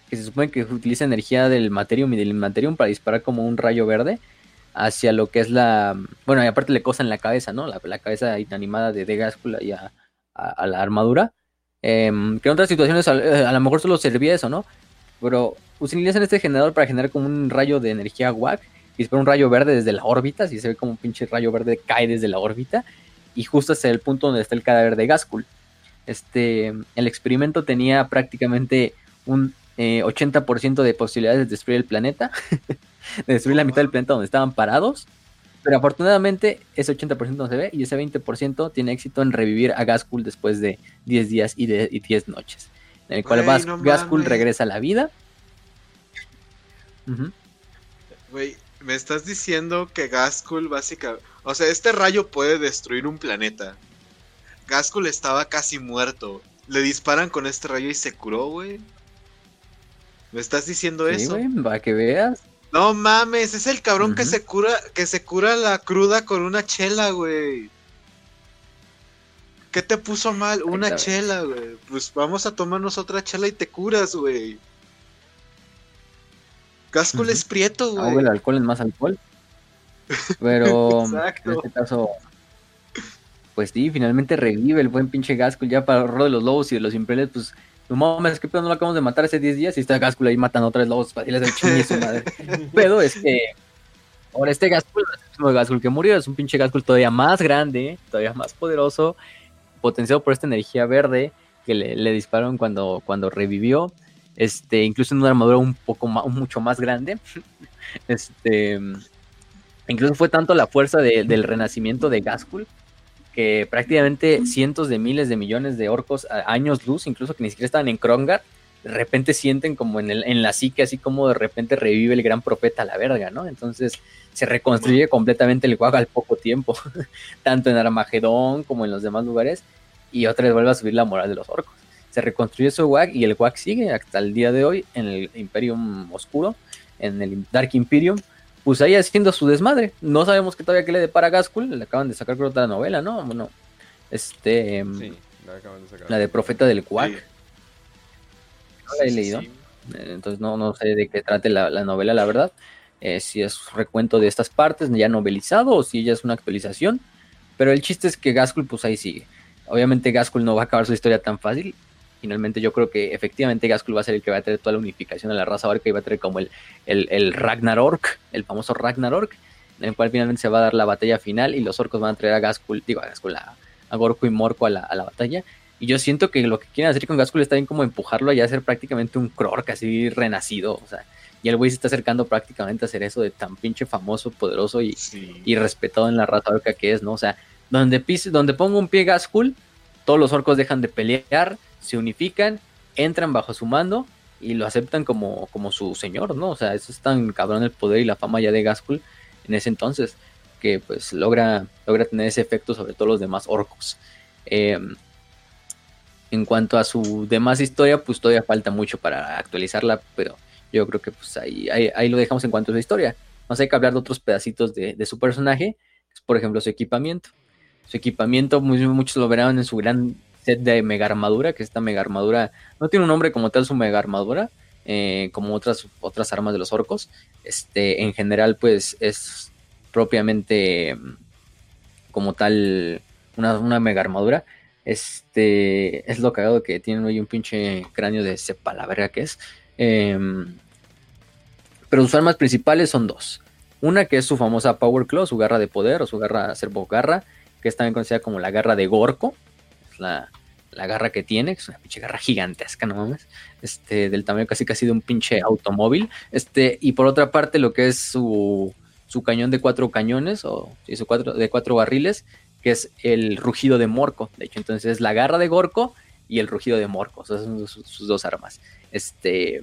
que se supone que utiliza energía del Materium y del Immaterium para disparar como un rayo verde hacia lo que es la... Bueno, y aparte le cosan la cabeza, ¿no? La, la cabeza inanimada de Degaskul y a, a- a la armadura. Em, que en otras situaciones a, a lo mejor solo servía eso, ¿no? Pero utilizan este generador para generar como un rayo de energía WAC y dispara un rayo verde desde la órbita, si se ve como un pinche rayo verde cae desde la órbita y justo hasta el punto donde está el cadáver de Gaskul. Este, el experimento tenía prácticamente un eh, 80% de posibilidades de destruir el planeta, *laughs* de destruir la mitad del planeta donde estaban parados, pero afortunadamente ese 80% no se ve y ese 20% tiene éxito en revivir a Gaskul después de 10 días y, de, y 10 noches, en el cual Vas- no mames. regresa a la vida. Güey, me estás diciendo que Gaskul básicamente... O sea, este rayo puede destruir un planeta. Gaskul estaba casi muerto. Le disparan con este rayo y se curó, güey. ¿Me estás diciendo Sí, eso? para que veas. No mames, es el cabrón que se cura, que se cura la cruda con una chela, güey. ¿Qué te puso mal? Una chela, güey. Pues vamos a tomarnos otra chela y te curas, güey. Gaskul Ujú. es prieto, Ahoga güey. el alcohol en más alcohol. Pero *laughs* Exacto. en este caso, pues sí, finalmente revive el buen pinche Gaskul ya para el horror de los lobos y de los imperiales, pues no mames, que pedo no lo acabamos de matar hace 10 días y está Gaskul ahí matando otra vez lobos espaciales del chingue su madre. *laughs* Pero es que ahora este no es el mismo Gaskul que murió, es un pinche Gaskul todavía más grande, todavía más poderoso, potenciado por esta energía verde que le, le dispararon cuando, cuando revivió. Este, incluso en una armadura un poco más, mucho más grande. *laughs* Este, incluso fue tanto la fuerza de- del renacimiento de Gaskul que prácticamente cientos de miles de millones de orcos a años luz, incluso que ni siquiera estaban en Krongar, de repente sienten como en, el, en la psique, así como de repente revive el gran profeta a la verga, ¿no? Entonces se reconstruye completamente el Guag al poco tiempo, *laughs* tanto en Armagedón como en los demás lugares, y otra vez vuelve a subir la moral de los orcos. Se reconstruye su WAG y el WAG sigue hasta el día de hoy en el Imperium Oscuro, en el Dark Imperium, pues ahí haciendo su desmadre. No sabemos qué todavía que le depara a Gaskul, le acaban de sacar creo otra novela, ¿no? Bueno, este, em, Sí, la acaban de sacar. la de Profeta del Quack, Sí. no la he Sí, leído. sí. Eh, entonces no, no sé de qué trate la, la novela, la verdad. Eh, si es recuento de estas partes, ya novelizado, o si ya es una actualización. Pero el chiste es que Gaskul, pues ahí sigue. Obviamente Gaskul no va a acabar su historia tan fácil. Finalmente yo creo que efectivamente Gaskul va a ser el que va a traer toda la unificación a la raza orca y va a traer como el, el, el Ragnarok, el famoso Ragnarok, en el cual finalmente se va a dar la batalla final y los orcos van a traer a Gaskul, digo a Gaskul, a, a Gorko y Morko a la, a la batalla. Y yo siento que lo que quieren hacer con Gaskul está bien como empujarlo a ya ser prácticamente un Krork así renacido. O sea, y el güey se está acercando prácticamente a hacer eso de tan pinche famoso, poderoso y, Sí. y respetado en la raza orca que es, ¿no? O sea, donde, pise, donde ponga un pie Gaskul, todos los orcos dejan de pelear, se unifican, entran bajo su mando y lo aceptan como, como su señor, ¿no? O sea, eso es tan cabrón el poder y la fama ya de Gaskul en ese entonces que pues logra, logra tener ese efecto sobre todos los demás orcos. Eh, En cuanto a su demás historia, pues todavía falta mucho para actualizarla, pero yo creo que pues ahí, ahí, lo dejamos en cuanto a su historia. Más hay que hablar de otros pedacitos de, de su personaje, por ejemplo su equipamiento. Su equipamiento, muchos lo verán en su gran set de mega armadura, que esta mega armadura no tiene un nombre como tal su mega armadura, eh, como otras, otras armas de los orcos. Este, en general, pues es propiamente como tal una, una mega armadura. Este es lo cagado que tienen hoy un pinche cráneo de sepa la verga que es. Em, pero sus armas principales son dos. Una que es su famosa Power Claw, su garra de poder o su garra servo garra, que es también conocida como la garra de Gorko. La, garra que tiene, que es una pinche garra gigantesca, no mames. Este, del tamaño casi casi de un pinche automóvil. Este, y por otra parte, lo que es su, su cañón de cuatro cañones, o sí, su cuatro, de cuatro barriles, que es el rugido de Morco. De hecho, entonces es la garra de Gorko y el rugido de Morco. Esas son sus, dos armas. Este.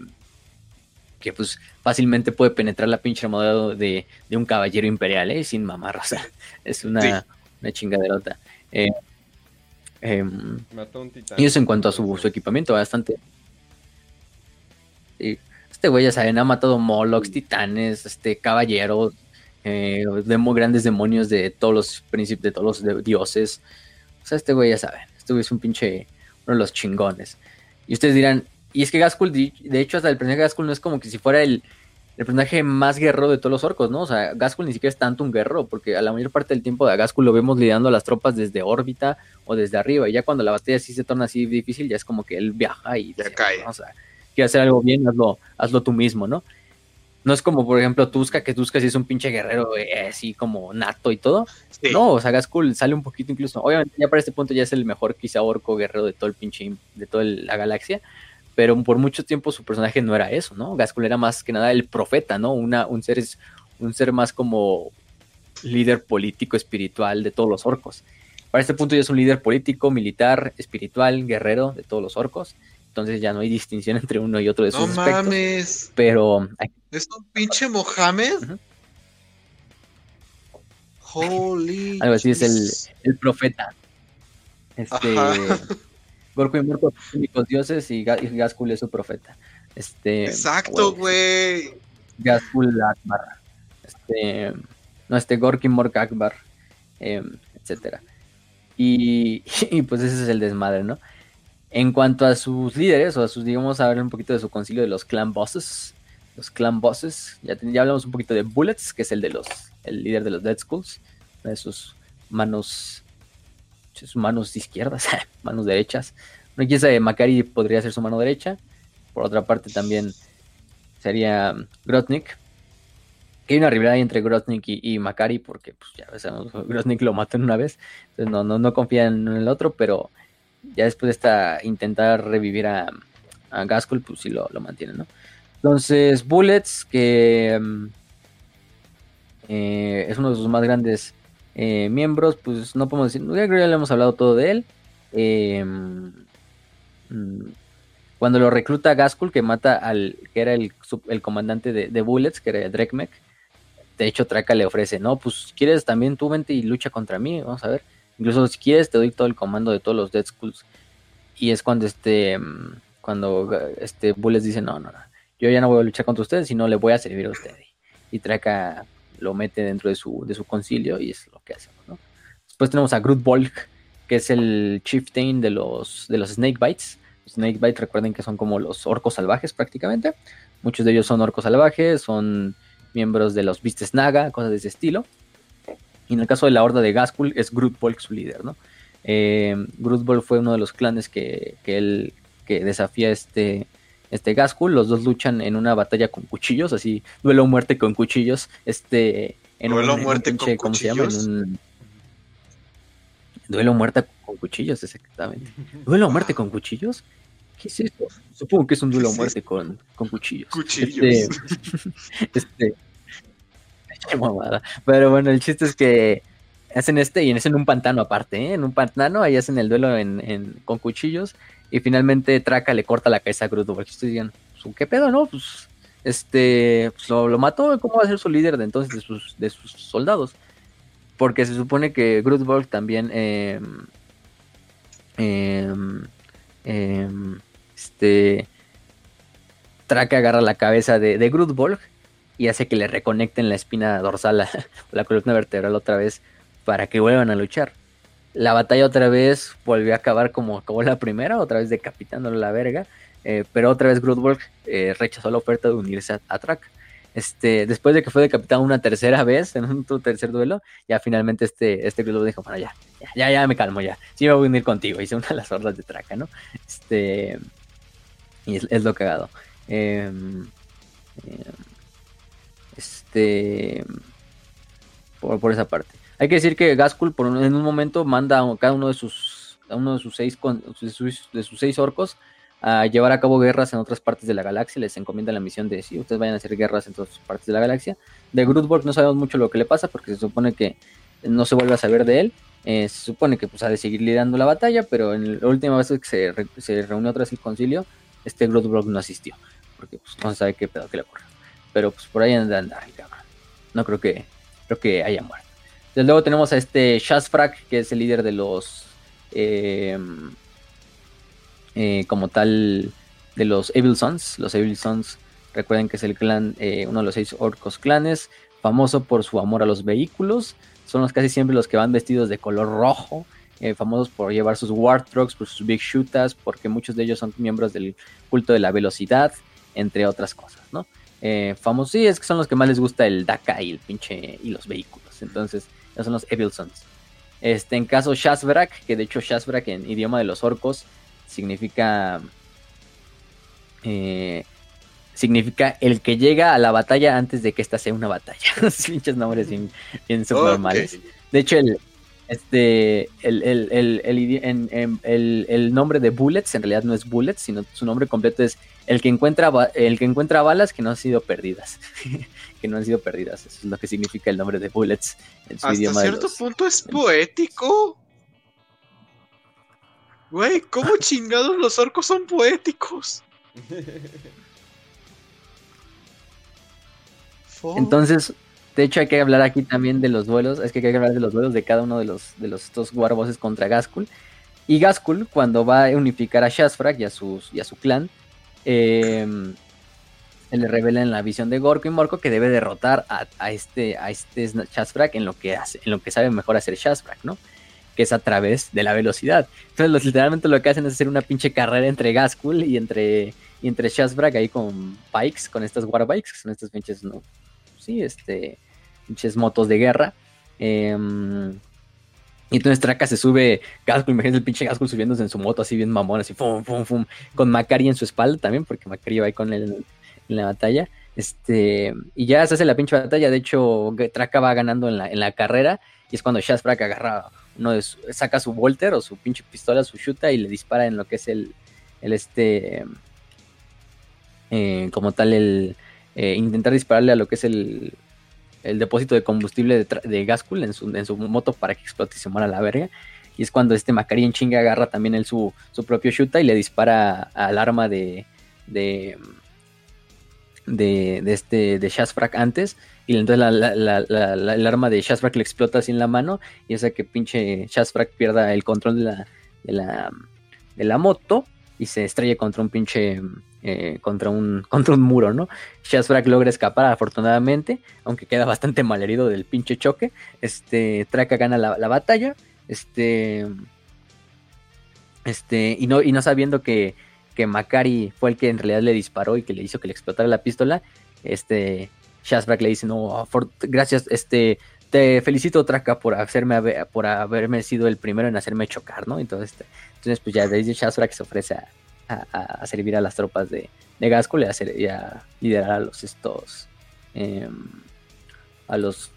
Que pues fácilmente puede penetrar la pinche armadura de, un caballero imperial, ¿eh? Sin mamar, o sea, es una, una chingaderota. Eh, em, y eso en cuanto a su, equipamiento, bastante. Este güey ya saben, ha matado Molochs, titanes, este, caballeros, eh, grandes demonios de todos los príncipes, de todos los dioses. O sea, este güey ya saben, este güey es un pinche, uno de los chingones. Y ustedes dirán, y es que Gaskul, de hecho, hasta el personaje de no es como que si fuera el, personaje más guerrero de todos los orcos, ¿no? O sea, Gaskul ni siquiera es tanto un guerrero, porque a la mayor parte del tiempo de Gaskul lo vemos lidiando a las tropas desde órbita o desde arriba, y ya cuando la batalla sí se torna así difícil, ya es como que él viaja y ya cae. O sea, quiere hacer algo bien, hazlo, hazlo tú mismo, ¿no? No es como, por ejemplo, Tuska, que Tuska sí es un pinche guerrero eh, así como nato y todo. No, o sea, Gaskul sale un poquito incluso. Obviamente, ya para este punto ya es el mejor quizá orco guerrero de todo el pinche, de toda la galaxia. Pero por mucho tiempo su personaje no era eso, ¿no? Gaskul era más que nada el profeta, ¿no? Una, un, ser, un ser más como líder político, espiritual de todos los orcos. Para este punto ya es un líder político, militar, espiritual, guerrero de todos los orcos entonces ya no hay distinción *laughs* entre uno y otro de sus no mames. Pero. ¿Es un pinche Mohamed? Holy. Algo así es el, el profeta. Este. *laughs* Gorko y son únicos dioses y, Gaskul es su profeta. Este. Exacto, güey. Gaskul Akbar. Este. No, este Gorky Mork Akbar. Eh, etcétera. Y, *laughs* y pues ese es el desmadre, ¿no? En cuanto a sus líderes, o a sus, digamos, a ver un poquito de su concilio de los clan bosses. Los clan bosses. Ya, ya hablamos un poquito de Bullets, que es el de los, el líder de los Dead Schools. De sus manos, sus manos izquierdas, *laughs* manos derechas. No quién sabe, Macari podría ser su mano derecha. Por otra parte también sería Grotnik. Que hay una rivalidad entre Grotnik y, y, Macari, porque pues ya sabemos, *laughs* Grotnik lo mató en una vez. Entonces no, no, no confían en el otro, pero ya después de esta intentar revivir a, a Gaskell, pues sí lo, lo mantiene, ¿no? Entonces, Bullets, que mm, eh, es uno de sus más grandes eh, miembros, pues no podemos decir, ya le hemos hablado todo de él. Eh, mm, cuando lo recluta Gaskell, que mata al que era el, el comandante de, Bullets, que era Drekmek, de hecho Traka le ofrece, no, pues quieres también tú vente y lucha contra mí, vamos a ver. Incluso si quieres te doy todo el comando de todos los Dead Schools. Y es cuando este cuando este Bullets dice, "No, no, no. Yo ya no voy a luchar contra ustedes, sino le voy a servir a ustedes." Y Traka lo mete dentro de su de su concilio y es lo que hacemos, ¿no? Después tenemos a Groot que es el chieftain de los de los Snake Bites. Snake Bites recuerden que son como los orcos salvajes prácticamente. Muchos de ellos son orcos salvajes, son miembros de los Beastes Naga, cosas de ese estilo. Y en el caso de la horda de Gaskul es Grutbolk su líder, ¿no? Eh, fue uno de los clanes que, que él que desafía este, este Gaskul. Los dos luchan en una batalla con cuchillos, así, duelo muerte con cuchillos. Este, en duelo muerte con cuchillos. duelo muerte con cuchillos, exactamente. ¿Duelo muerte con cuchillos? ¿Qué es esto? Supongo que es un duelo muerte con, con cuchillos. Cuchillos. Este, *laughs* este *laughs* Pero bueno, el chiste es que hacen este y hacen un pantano aparte, ¿eh? En un pantano, ahí hacen el duelo en, con cuchillos. Y finalmente Traca le corta la cabeza a Grudo. Porque estoy diciendo, pues, ¿qué pedo, no? Pues este pues, lo, mató. ¿Cómo va a ser su líder de entonces de sus, de sus soldados? Porque se supone que Grudborg también em, em, este, Traka agarra la cabeza de, de y hace que le reconecten la espina dorsal a *laughs* la columna vertebral otra vez para que vuelvan a luchar. La batalla otra vez volvió a acabar como acabó la primera, otra vez decapitándole la verga, eh, pero otra vez Grudbolg eh, rechazó la oferta de unirse a, a Track. Este, después de que fue decapitado una tercera vez en un tercer duelo, ya finalmente este, este dijo, bueno, ya, ya, ya, me calmo, ya, sí me voy a unir contigo, *laughs* hice una de las hordas de Traca, ¿no? Este, y es, lo cagado. Eh, este, por, por esa parte. Hay que decir que Gaskul por en un momento manda a cada uno de sus, a uno de sus seis de sus, seis orcos a llevar a cabo guerras en otras partes de la galaxia. Les encomienda la misión de si ustedes vayan a hacer guerras en todas partes de la galaxia. De Grudborg no sabemos mucho lo que le pasa porque se supone que no se vuelve a saber de él. Eh, se supone que pues ha de seguir liderando la batalla, pero en la última vez que se, reunió vez el concilio, este Grudborg no asistió. Porque pues, no se sabe qué pedo que le ocurrió. Pero pues por ahí anda, anda No creo que, creo que haya muerto. Desde luego tenemos a este Shazfrak, que es el líder de los. Eh, eh, como tal, de los Evil Sons. Los Evil Sons, recuerden que es el clan, eh, uno de los seis orcos clanes, famoso por su amor a los vehículos. Son los casi siempre los que van vestidos de color rojo. famosos por llevar sus Warthogs, por sus Big Shooters, porque muchos de ellos son miembros del culto de la velocidad, entre otras cosas, ¿no? famosos, sí, es que son los que más les gusta el DACA y el pinche y los vehículos. Entonces, son los Evil Sons. Este, en caso Shazbrak, que de hecho Shazbrak en idioma de los orcos significa eh, significa el que llega a la batalla antes de que esta sea una batalla. *laughs* pinches nombres bien, bien subnormales. De hecho, el, este, el, el, el, el, nombre de Bullets en realidad no es Bullets, sino su nombre completo es el que encuentra, el que encuentra balas que no han sido perdidas. *laughs* que no han sido perdidas. Eso es lo que significa el nombre de Bullets en su Hasta cierto punto es poético. Güey, ¿cómo *laughs* chingados los orcos son poéticos? Entonces, de hecho, hay que hablar aquí también de los duelos. Es que hay que hablar de los duelos de cada uno de los, de los estos warbosses contra Gaskul. Y Gaskul, cuando va a unificar a Shasfrak y a, sus, y a su clan, eh, se le revela en la visión de Gorko y Morko que debe derrotar a, este, a este Shasfrak en lo que hace, en lo que sabe mejor hacer Shasfrak, ¿no? Que es a través de la velocidad. Entonces, literalmente lo que hacen es hacer una pinche carrera entre Gaskul y entre, y entre Shasfrak ahí con bikes, con estas Warbikes, que son estas pinches, ¿no? Sí, este, pinches motos de guerra. Em, y entonces Traka se sube, Gaskul, imagínate el pinche Gaskul subiéndose en su moto así bien mamón, así, fum, fum, fum, con Macari en su espalda también, porque Macari va ahí con él en la batalla. Este, y ya se hace la pinche batalla. De hecho, Traka va ganando en la, en la carrera. Y es cuando Shazfrak agarra uno de saca su Volter o su pinche pistola, su chuta y le dispara en lo que es el, el este, eh, como tal, el eh, intentar dispararle a lo que es el, el depósito de combustible de, de en su, en su moto para que explote y se muera la verga. Y es cuando este Macari en chinga agarra también el, su, su propio chuta y le dispara al arma de, de de, de este de Shazfrak antes y entonces el arma de Shazfrak le explota así en la mano y hace que pinche Shazfrak pierda el control de la, de la, de la moto y se estrella contra un pinche eh, contra un *laughs* contra un muro, ¿no? Shazfrak logra escapar afortunadamente, aunque queda bastante malherido del pinche choque. Este Traka gana la, la batalla, este este y no y no sabiendo que que Macari fue el que en realidad le disparó y que le hizo que le explotara la pistola, este Shazbrak le dice, no, gracias, este, te felicito Traka por hacerme por haberme sido el primero en hacerme chocar, ¿no? Entonces, este, entonces pues ya desde Shazbrak se ofrece a, servir a las tropas de, de Gasco y a, liderar a los estos em, a los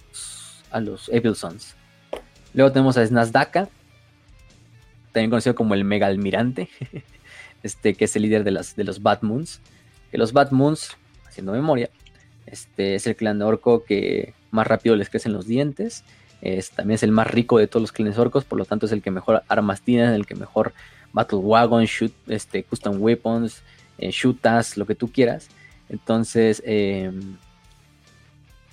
a los. Luego tenemos a Snazdaka, también conocido como el Mega Almirante. *laughs* este, que es el líder de, las, de los Bad Moons. Que los Bad Moons, haciendo memoria, este, es el clan orco que más rápido les crecen los dientes. Es, también es el más rico de todos los clanes orcos, por lo tanto es el que mejor armas tiene, el que mejor Battle Wagon, shoot, este, Custom Weapons, eh, shootas, lo que tú quieras. Entonces, em,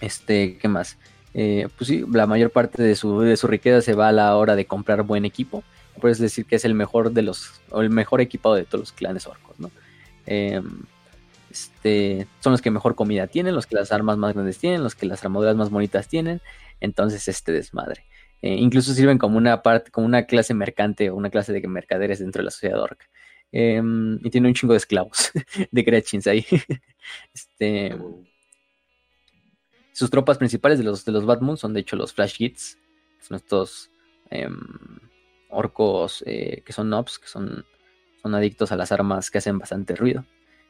este, ¿qué más? Eh, pues sí, la mayor parte de su, de su riqueza se va a la hora de comprar buen equipo puedes decir que es el mejor de los, o el mejor equipado de todos los clanes orcos, ¿no? Em, este, son los que mejor comida tienen, los que las armas más grandes tienen, los que las armaduras más bonitas tienen, entonces este desmadre. Eh, incluso sirven como una parte, como una clase mercante o una clase de mercaderes dentro de la sociedad orca. Em, y tiene un chingo de esclavos, *laughs* de Gretchins ahí. *laughs* este, sus tropas principales de los, de los son de hecho los Flash Hits, son estos em, orcos eh, que son nobs, que son, son adictos a las armas que hacen bastante ruido.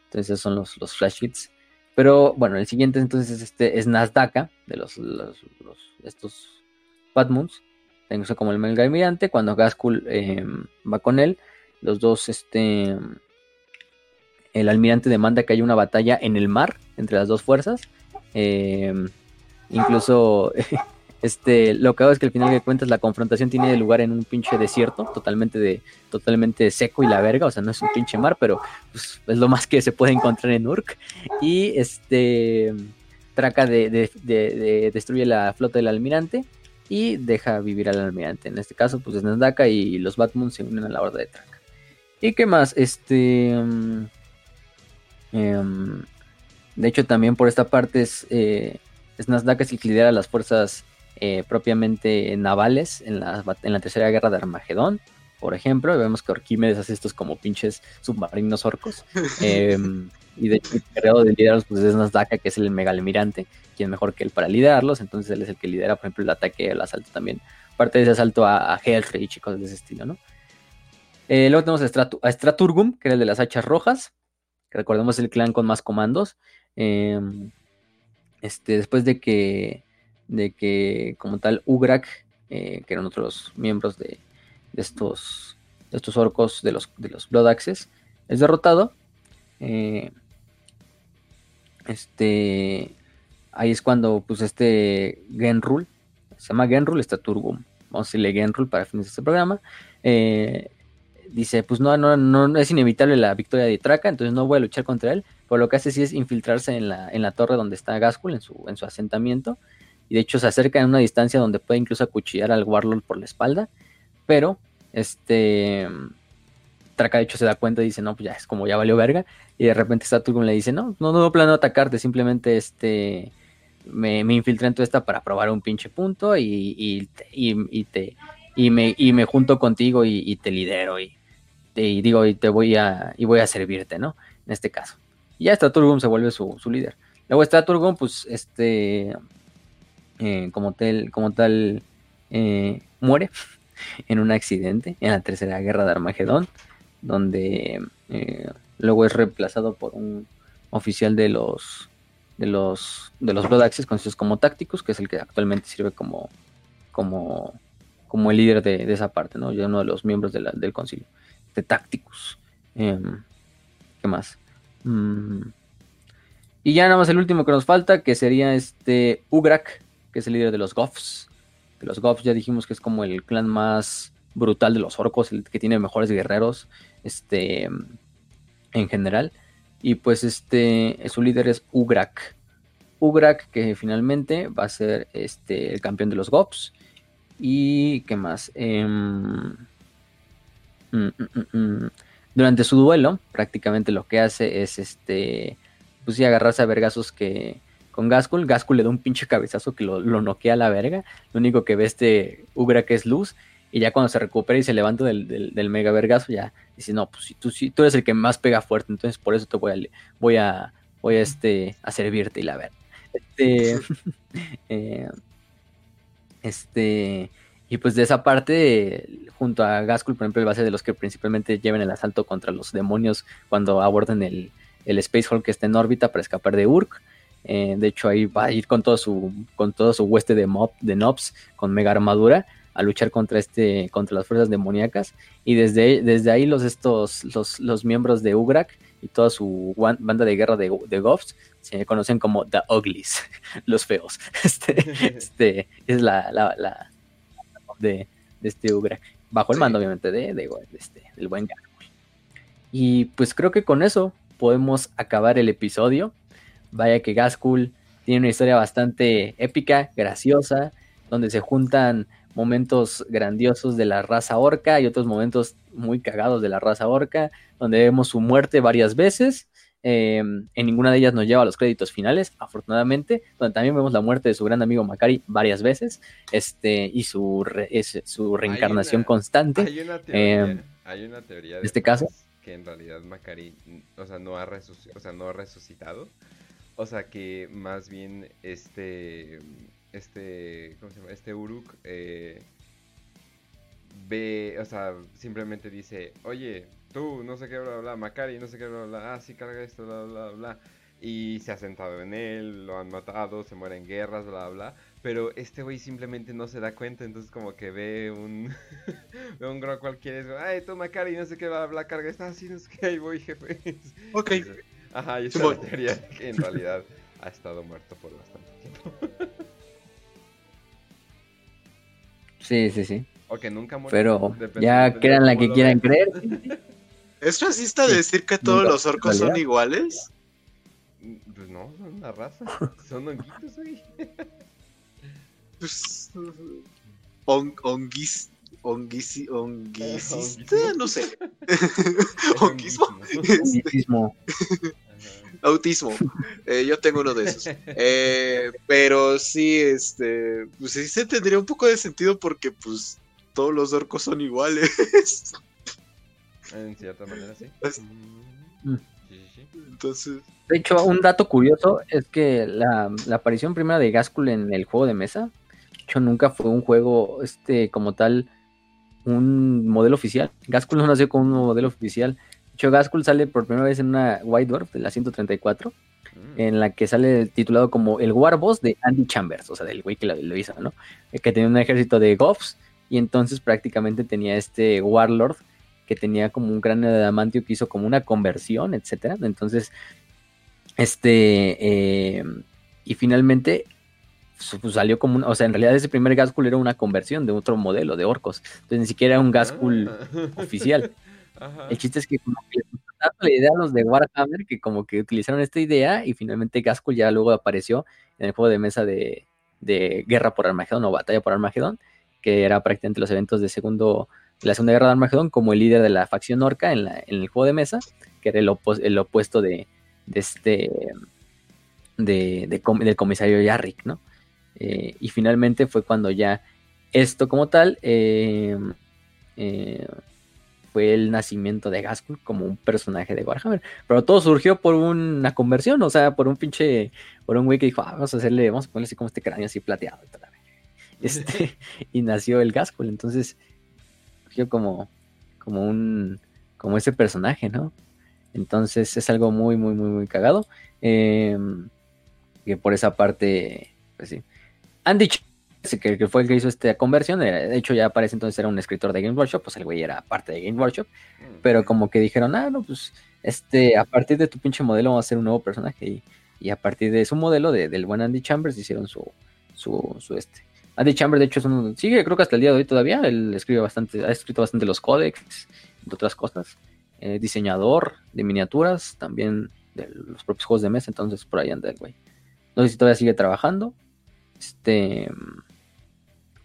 Entonces esos son los, los Flash Hits. Pero bueno, el siguiente entonces es, este, es Nasdaka, de los, los, estos Batmoons. Tengo como el Mega Almirante. Cuando Gaskul em, va con él, los dos, este. El almirante demanda que haya una batalla en el mar entre las dos fuerzas. Em, incluso *laughs* Este, lo que hago es que al final de cuentas la confrontación tiene lugar en un pinche desierto, totalmente de, totalmente seco y la verga, o sea, no es un pinche mar, pero pues, es lo más que se puede encontrar en Urk. Y este traca de, de, destruye la flota del almirante y deja vivir al almirante. En este caso, pues es Nandaka y los Batman se unen a la horda de Traca. ¿Y qué más? Este. Mm, em, de hecho, también por esta parte es. Eh, es Nasdaq el que lidera las fuerzas eh, propiamente navales en la, en la tercera guerra de Armagedón, por ejemplo, vemos que Orquímedes hace estos como pinches submarinos orcos. *laughs* Em, y de hecho, el creador de liderarlos pues, es Nasdaka, que es el mega almirante, quien mejor que él para liderarlos. Entonces, él es el que lidera, por ejemplo, el ataque, el asalto también. Parte de ese asalto a, a y chicos de ese estilo, ¿no? Eh, luego tenemos a, Straturgum, que era el de las hachas rojas, que recordemos el clan con más comandos. Em, este, después de que de que como tal Ugrak, eh, que eran otros miembros de, estos, estos orcos de los, de los Blood Axes, es derrotado. Eh, este, ahí es cuando pues este Genrul, se llama Genrul, está Turgum, vamos a decirle Genrul para fines de este programa, eh, dice pues no, no, no es inevitable la victoria de Traca, entonces no voy a luchar contra él, pero lo que hace sí es infiltrarse en la, en la torre donde está Gaskul, en su, en su asentamiento, y de hecho se acerca en una distancia donde puede incluso acuchillar al Warlord por la espalda, pero este Traca de hecho se da cuenta y dice, no, pues ya es como ya valió verga, y de repente Saturn le dice, no, no, no planeo atacarte, simplemente este me, me infiltré en tu esta para probar un pinche punto y, y, y, te y me, y me junto contigo y, te lidero y, te, digo y te voy a y voy a servirte, ¿no? En este caso. Y ya Straturgum se vuelve su, su líder. Luego Straturgum, pues, este eh, como tal, como tal eh, muere *laughs* en un accidente en la tercera guerra de Armagedón, donde eh, luego es reemplazado por un oficial de los de los de los Blood Axes conocidos como tácticos, que es el que actualmente sirve como como como el líder de, esa parte, ¿no? Ya uno de los miembros del concilio de tácticos. Em, ¿Qué más? Mm. Y ya nada más el último que nos falta, que sería este Ugrak, que es el líder de los Goffs. De los Goffs ya dijimos que es como el clan más brutal de los orcos, el que tiene mejores guerreros, este, en general. Y pues este, su líder es Ugrak. Ugrak que finalmente va a ser este, el campeón de los Goffs. Y qué más. Em, mm, mm, mm, Durante su duelo, prácticamente lo que hace es este, pues agarrarse a vergazos que, con Gaskul. Gaskul le da un pinche cabezazo que lo, noquea a la verga. Lo único que ve este Ugra que es luz. Y ya cuando se recupera y se levanta del, mega vergazo, ya dice, no, pues si tú, si, tú eres el que más pega fuerte, entonces por eso te voy a, voy a, voy a, este, a servirte y la ver. Este, *laughs* eh, este, y pues de esa parte, junto a Gaskul, por ejemplo, el base de los que principalmente lleven el asalto contra los demonios cuando aborden el, el Space Hall que está en órbita para escapar de Urk. Eh, de hecho, ahí va a ir con todo su, con todo su hueste de, mob, de nobs, con mega armadura, a luchar contra este, contra las fuerzas demoníacas. Y desde, desde ahí los, estos, los, los miembros de Ugrak y toda su banda de guerra de, de Goffs se conocen como The Uglies, *laughs* los feos. *laughs* Este, *laughs* este es la, la, la de, de, este Ugrak, bajo el mando obviamente de, de, este, del buen Gargoyle. Y pues creo que con eso podemos acabar el episodio. Vaya que Gaskul tiene una historia bastante épica, graciosa, donde se juntan momentos grandiosos de la raza orca y otros momentos muy cagados de la raza orca, donde vemos su muerte varias veces. Eh, en ninguna de ellas nos lleva a los créditos finales, afortunadamente, donde también vemos la muerte de su gran amigo Macari varias veces, este, y su, re- es- su reencarnación una- constante. Hay una teoría, Em, hay una teoría este caso. que en realidad Macari, o sea, no ha resuc- o sea, no ha resucitado. O sea, que más bien este este ¿cómo se llama? Este Uruk eh, ve, o sea, simplemente dice, "Oye, tú no sé qué bla bla, bla, Macari, no sé qué bla bla, ah, sí carga esto bla bla bla." Y se ha sentado en él, lo han matado, se muere en guerras, bla bla. Pero este güey simplemente no se da cuenta, entonces como que ve un *laughs* ve un gro cualquiera y dice, ay, tú Macari, no sé qué, bla, bla, carga, está así, no sé qué, ahí voy, jefe. Ok. *laughs* Ajá, y esa Simón. es la teoría que en *laughs* realidad ha estado muerto por bastante tiempo. Sí, sí, sí. O que nunca muere. Pero ya crean la que quieran creer. *laughs* ¿Es racista Sí. decir que todos Nunca, los orcos son iguales? Pues no, son una raza. Son honguitos, güey. *laughs* Pues, on, onguis, onguisi, onguisista, ¿Onguismo? no sé. Es Onguismo. Autismo. Eh, yo tengo uno de esos. Eh, pero sí, este, pues sí se tendría un poco de sentido porque pues todos los orcos son iguales. En cierta manera, sí. Es- Mm. Entonces, De hecho, un dato curioso es que la, la aparición primera de Gaskell en el juego de mesa, de hecho, nunca fue un juego este como tal, un modelo oficial. Gaskell no nació con un modelo oficial. De hecho, Gaskell sale por primera vez en una White Dwarf de la 134, Mm. en la que sale titulado como el Warboss de Andy Chambers, o sea, del güey que lo, hizo, ¿no? Eh, Que tenía un ejército de Goffs y entonces prácticamente tenía este Warlord que tenía como un cráneo de adamantio que hizo como una conversión, etcétera. Entonces, este, eh, y finalmente pues, salió como un, o sea, en realidad ese primer Gaskell era una conversión de otro modelo de orcos. Entonces ni siquiera era un Gaskell Ah. oficial. *laughs* El chiste es que como que les gustó tanto la idea a los de Warhammer que como que utilizaron esta idea y finalmente Gaskell ya luego apareció en el juego de mesa de, de Guerra por Armagedón o Batalla por Armagedón, que era prácticamente los eventos de segundo la Segunda Guerra de Armagedón como el líder de la facción orca en, la- en el juego de mesa, que era el, opo- el opuesto de, de este de, del comisario Yarrick, ¿no? Eh, y finalmente fue cuando ya esto como tal eh, eh, fue el nacimiento de Gaskell como un personaje de Warhammer. Pero todo surgió por una conversión, o sea, por un pinche, por un güey que dijo, ah, vamos a hacerle, vamos a ponerle así como este cráneo así plateado. *laughs* Este, y nació el Gaskell, entonces surgió como, como un, como ese personaje, ¿no? Entonces es algo muy, muy, muy, muy cagado. Eh, que por esa parte, pues sí. Andy Ch- que, que fue el que hizo esta conversión, de hecho ya parece entonces era un escritor de Game Workshop, pues el güey era parte de Game Workshop, Mm. pero como que dijeron, ah, no, pues, este, a partir de tu pinche modelo vamos a hacer un nuevo personaje, y, y a partir de su modelo, de- del buen Andy Chambers, hicieron su, su, su este. Andy Chambers, de hecho, es un, sigue, creo que hasta el día de hoy todavía, él escribe bastante, ha escrito bastante los códex, entre otras cosas, eh, diseñador de miniaturas, también de los propios juegos de mesa, entonces por ahí anda el güey. No sé si todavía sigue trabajando, este,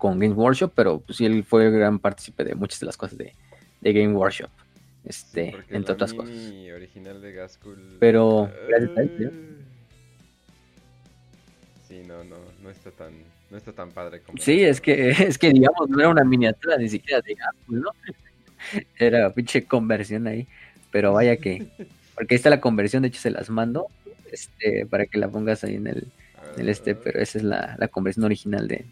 con Game Workshop, pero pues sí, él fue gran partícipe de muchas de las cosas de, de Game Workshop, este, Porque entre otras cosas. original de. Pero, gracias a él, ¿sí? Sí, no, no, no está tan, no está tan padre como. Sí, es que, *laughs* es que digamos, no era una miniatura ni siquiera de Gaskell, ¿no? *laughs* Era pinche conversión ahí, pero vaya que, porque ahí está la conversión, de hecho se las mando, este, para que la pongas ahí en el, en el este, pero esa es la, la conversión original de...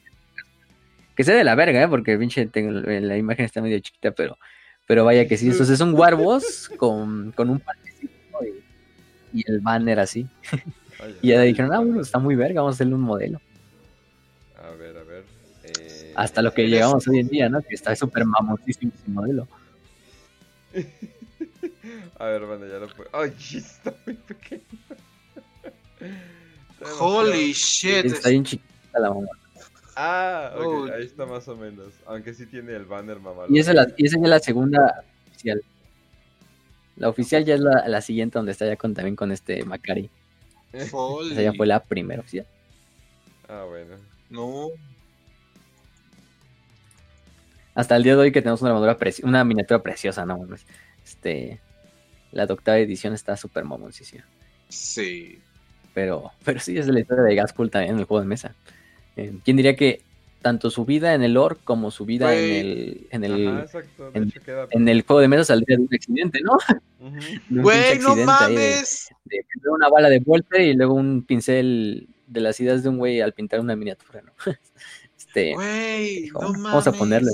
Que sea de la verga, ¿eh? Porque pinche tengo, la imagen está medio chiquita, pero, pero vaya que sí, entonces es un Warboss con, con un panecito y, y el banner así. Vaya, Y ya dijeron, ah, bueno, está muy verga, vamos a hacerle un modelo. A ver, a ver. eh, Hasta lo que eres- llegamos hoy en día, ¿no? Que está súper mamoncísimo ese modelo. *laughs* A ver, bueno, ya lo puedo. Ay, *laughs* está muy pequeño. Holy shit. Está bien chiquita la mamá. Ah, ok, Oh. ahí está más o menos. Aunque sí tiene el banner mamalón. Y esa, es la, y esa ya es la segunda oficial. La oficial ya es la, la siguiente donde está ya con, también con este Macari. Esa ya fue la primera oficial. Ah, bueno. No. hasta el día de hoy que tenemos una armadura una miniatura preciosa, no Este, la octava edición está súper mamoncísima. Sí. Pero, pero sí es de la historia de Gaskell también en el juego de mesa. Eh, ¿Quién diría que tanto su vida en el lore como su vida en el en el, en, el juego de mesa saldría de un accidente, ¿no? Güey, no mames. De, una bala de vuelta y luego un pincel de las ideas de un güey al pintar una miniatura, ¿no? *laughs* Este, güey, no mames. Vamos a ponerle.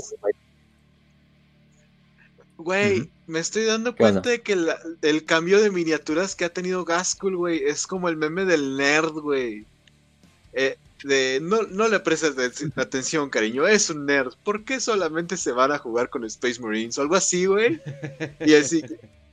Güey, me estoy dando cuenta de que el cambio de miniaturas que ha tenido Gaskull, güey, es como el meme del nerd, güey. Eh, de no, no le prestes atención, cariño, es un nerd. ¿Por qué solamente se van a jugar con Space Marines o algo así, güey? Y así.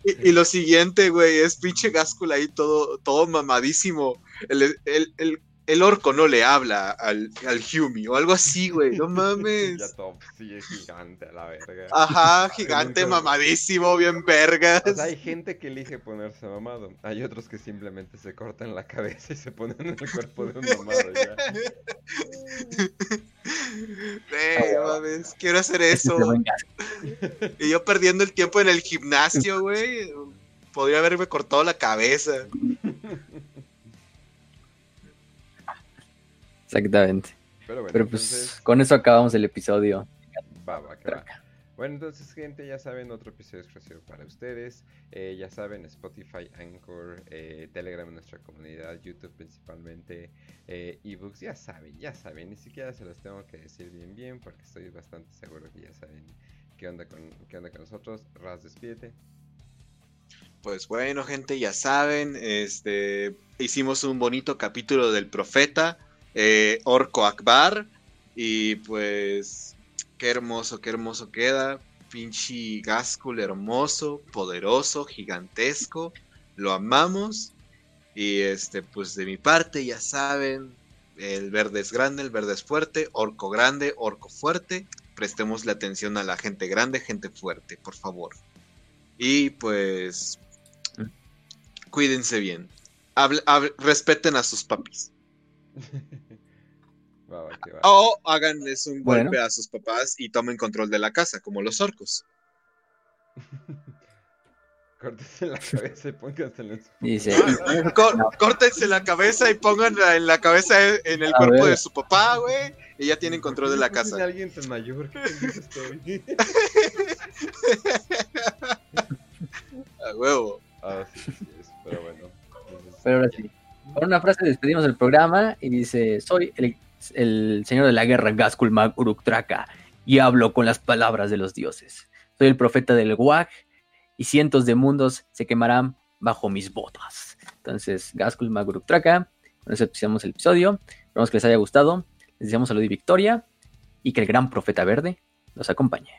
Y, lo siguiente, güey, es pinche Gaskull ahí todo, todo mamadísimo. El, el, el orco no le habla al, al Humi o algo así, güey. No *laughs* mames. Ya top, sí, es gigante a la verga. Ajá, *laughs* gigante, mamadísimo, bien vergas. O sea, hay gente que elige ponerse mamado. Hay otros que simplemente se cortan la cabeza y se ponen en el cuerpo de un mamado ya. Eh, mames, quiero hacer eso. y yo perdiendo el tiempo en el gimnasio, güey. Podría haberme cortado la cabeza. Exactamente. Pero, pues con eso acabamos el episodio. Bueno, entonces, gente, ya saben, otro episodio exclusivo para ustedes. Eh, ya saben, Spotify, Anchor, eh, Telegram en nuestra comunidad, YouTube principalmente, eh, ebooks, ya saben, ya saben. Ni siquiera se los tengo que decir bien, bien, porque estoy bastante seguro que ya saben qué onda con, qué onda con nosotros. Raz, despídete. Pues bueno, gente, ya saben, este, hicimos un bonito capítulo del profeta eh, Orco Akbar. Y pues, qué hermoso, qué hermoso queda. Pinche Gaskul hermoso, poderoso, gigantesco. Lo amamos. Y este, pues de mi parte, ya saben, el verde es grande, el verde es fuerte, orco grande, orco fuerte. Prestemos la atención a la gente grande, gente fuerte, por favor. Y pues, cuídense bien. respeten a sus papis. *laughs* O háganles un golpe a sus papás y tomen control de la casa, como los orcos. *laughs* Córtense la cabeza y póngansela en su *laughs* Dice, Córtense la cabeza y pónganla en la cabeza en el cuerpo de su papá, güey. Y ya tienen control de la casa. alguien tan mayor que *laughs* A huevo. Ah, sí, sí, pero bueno. Pero ahora sí. Con una frase despedimos el programa y dice, soy el, señor de la guerra Gaskul Mag Uruktraka y hablo con las palabras de los dioses. Soy el profeta del Wag y cientos de mundos se quemarán bajo mis botas. Entonces, Gaskul Mag Uruktraka, con eso el episodio. Esperamos que les haya gustado. Les deseamos salud y victoria y que el gran profeta verde los acompañe.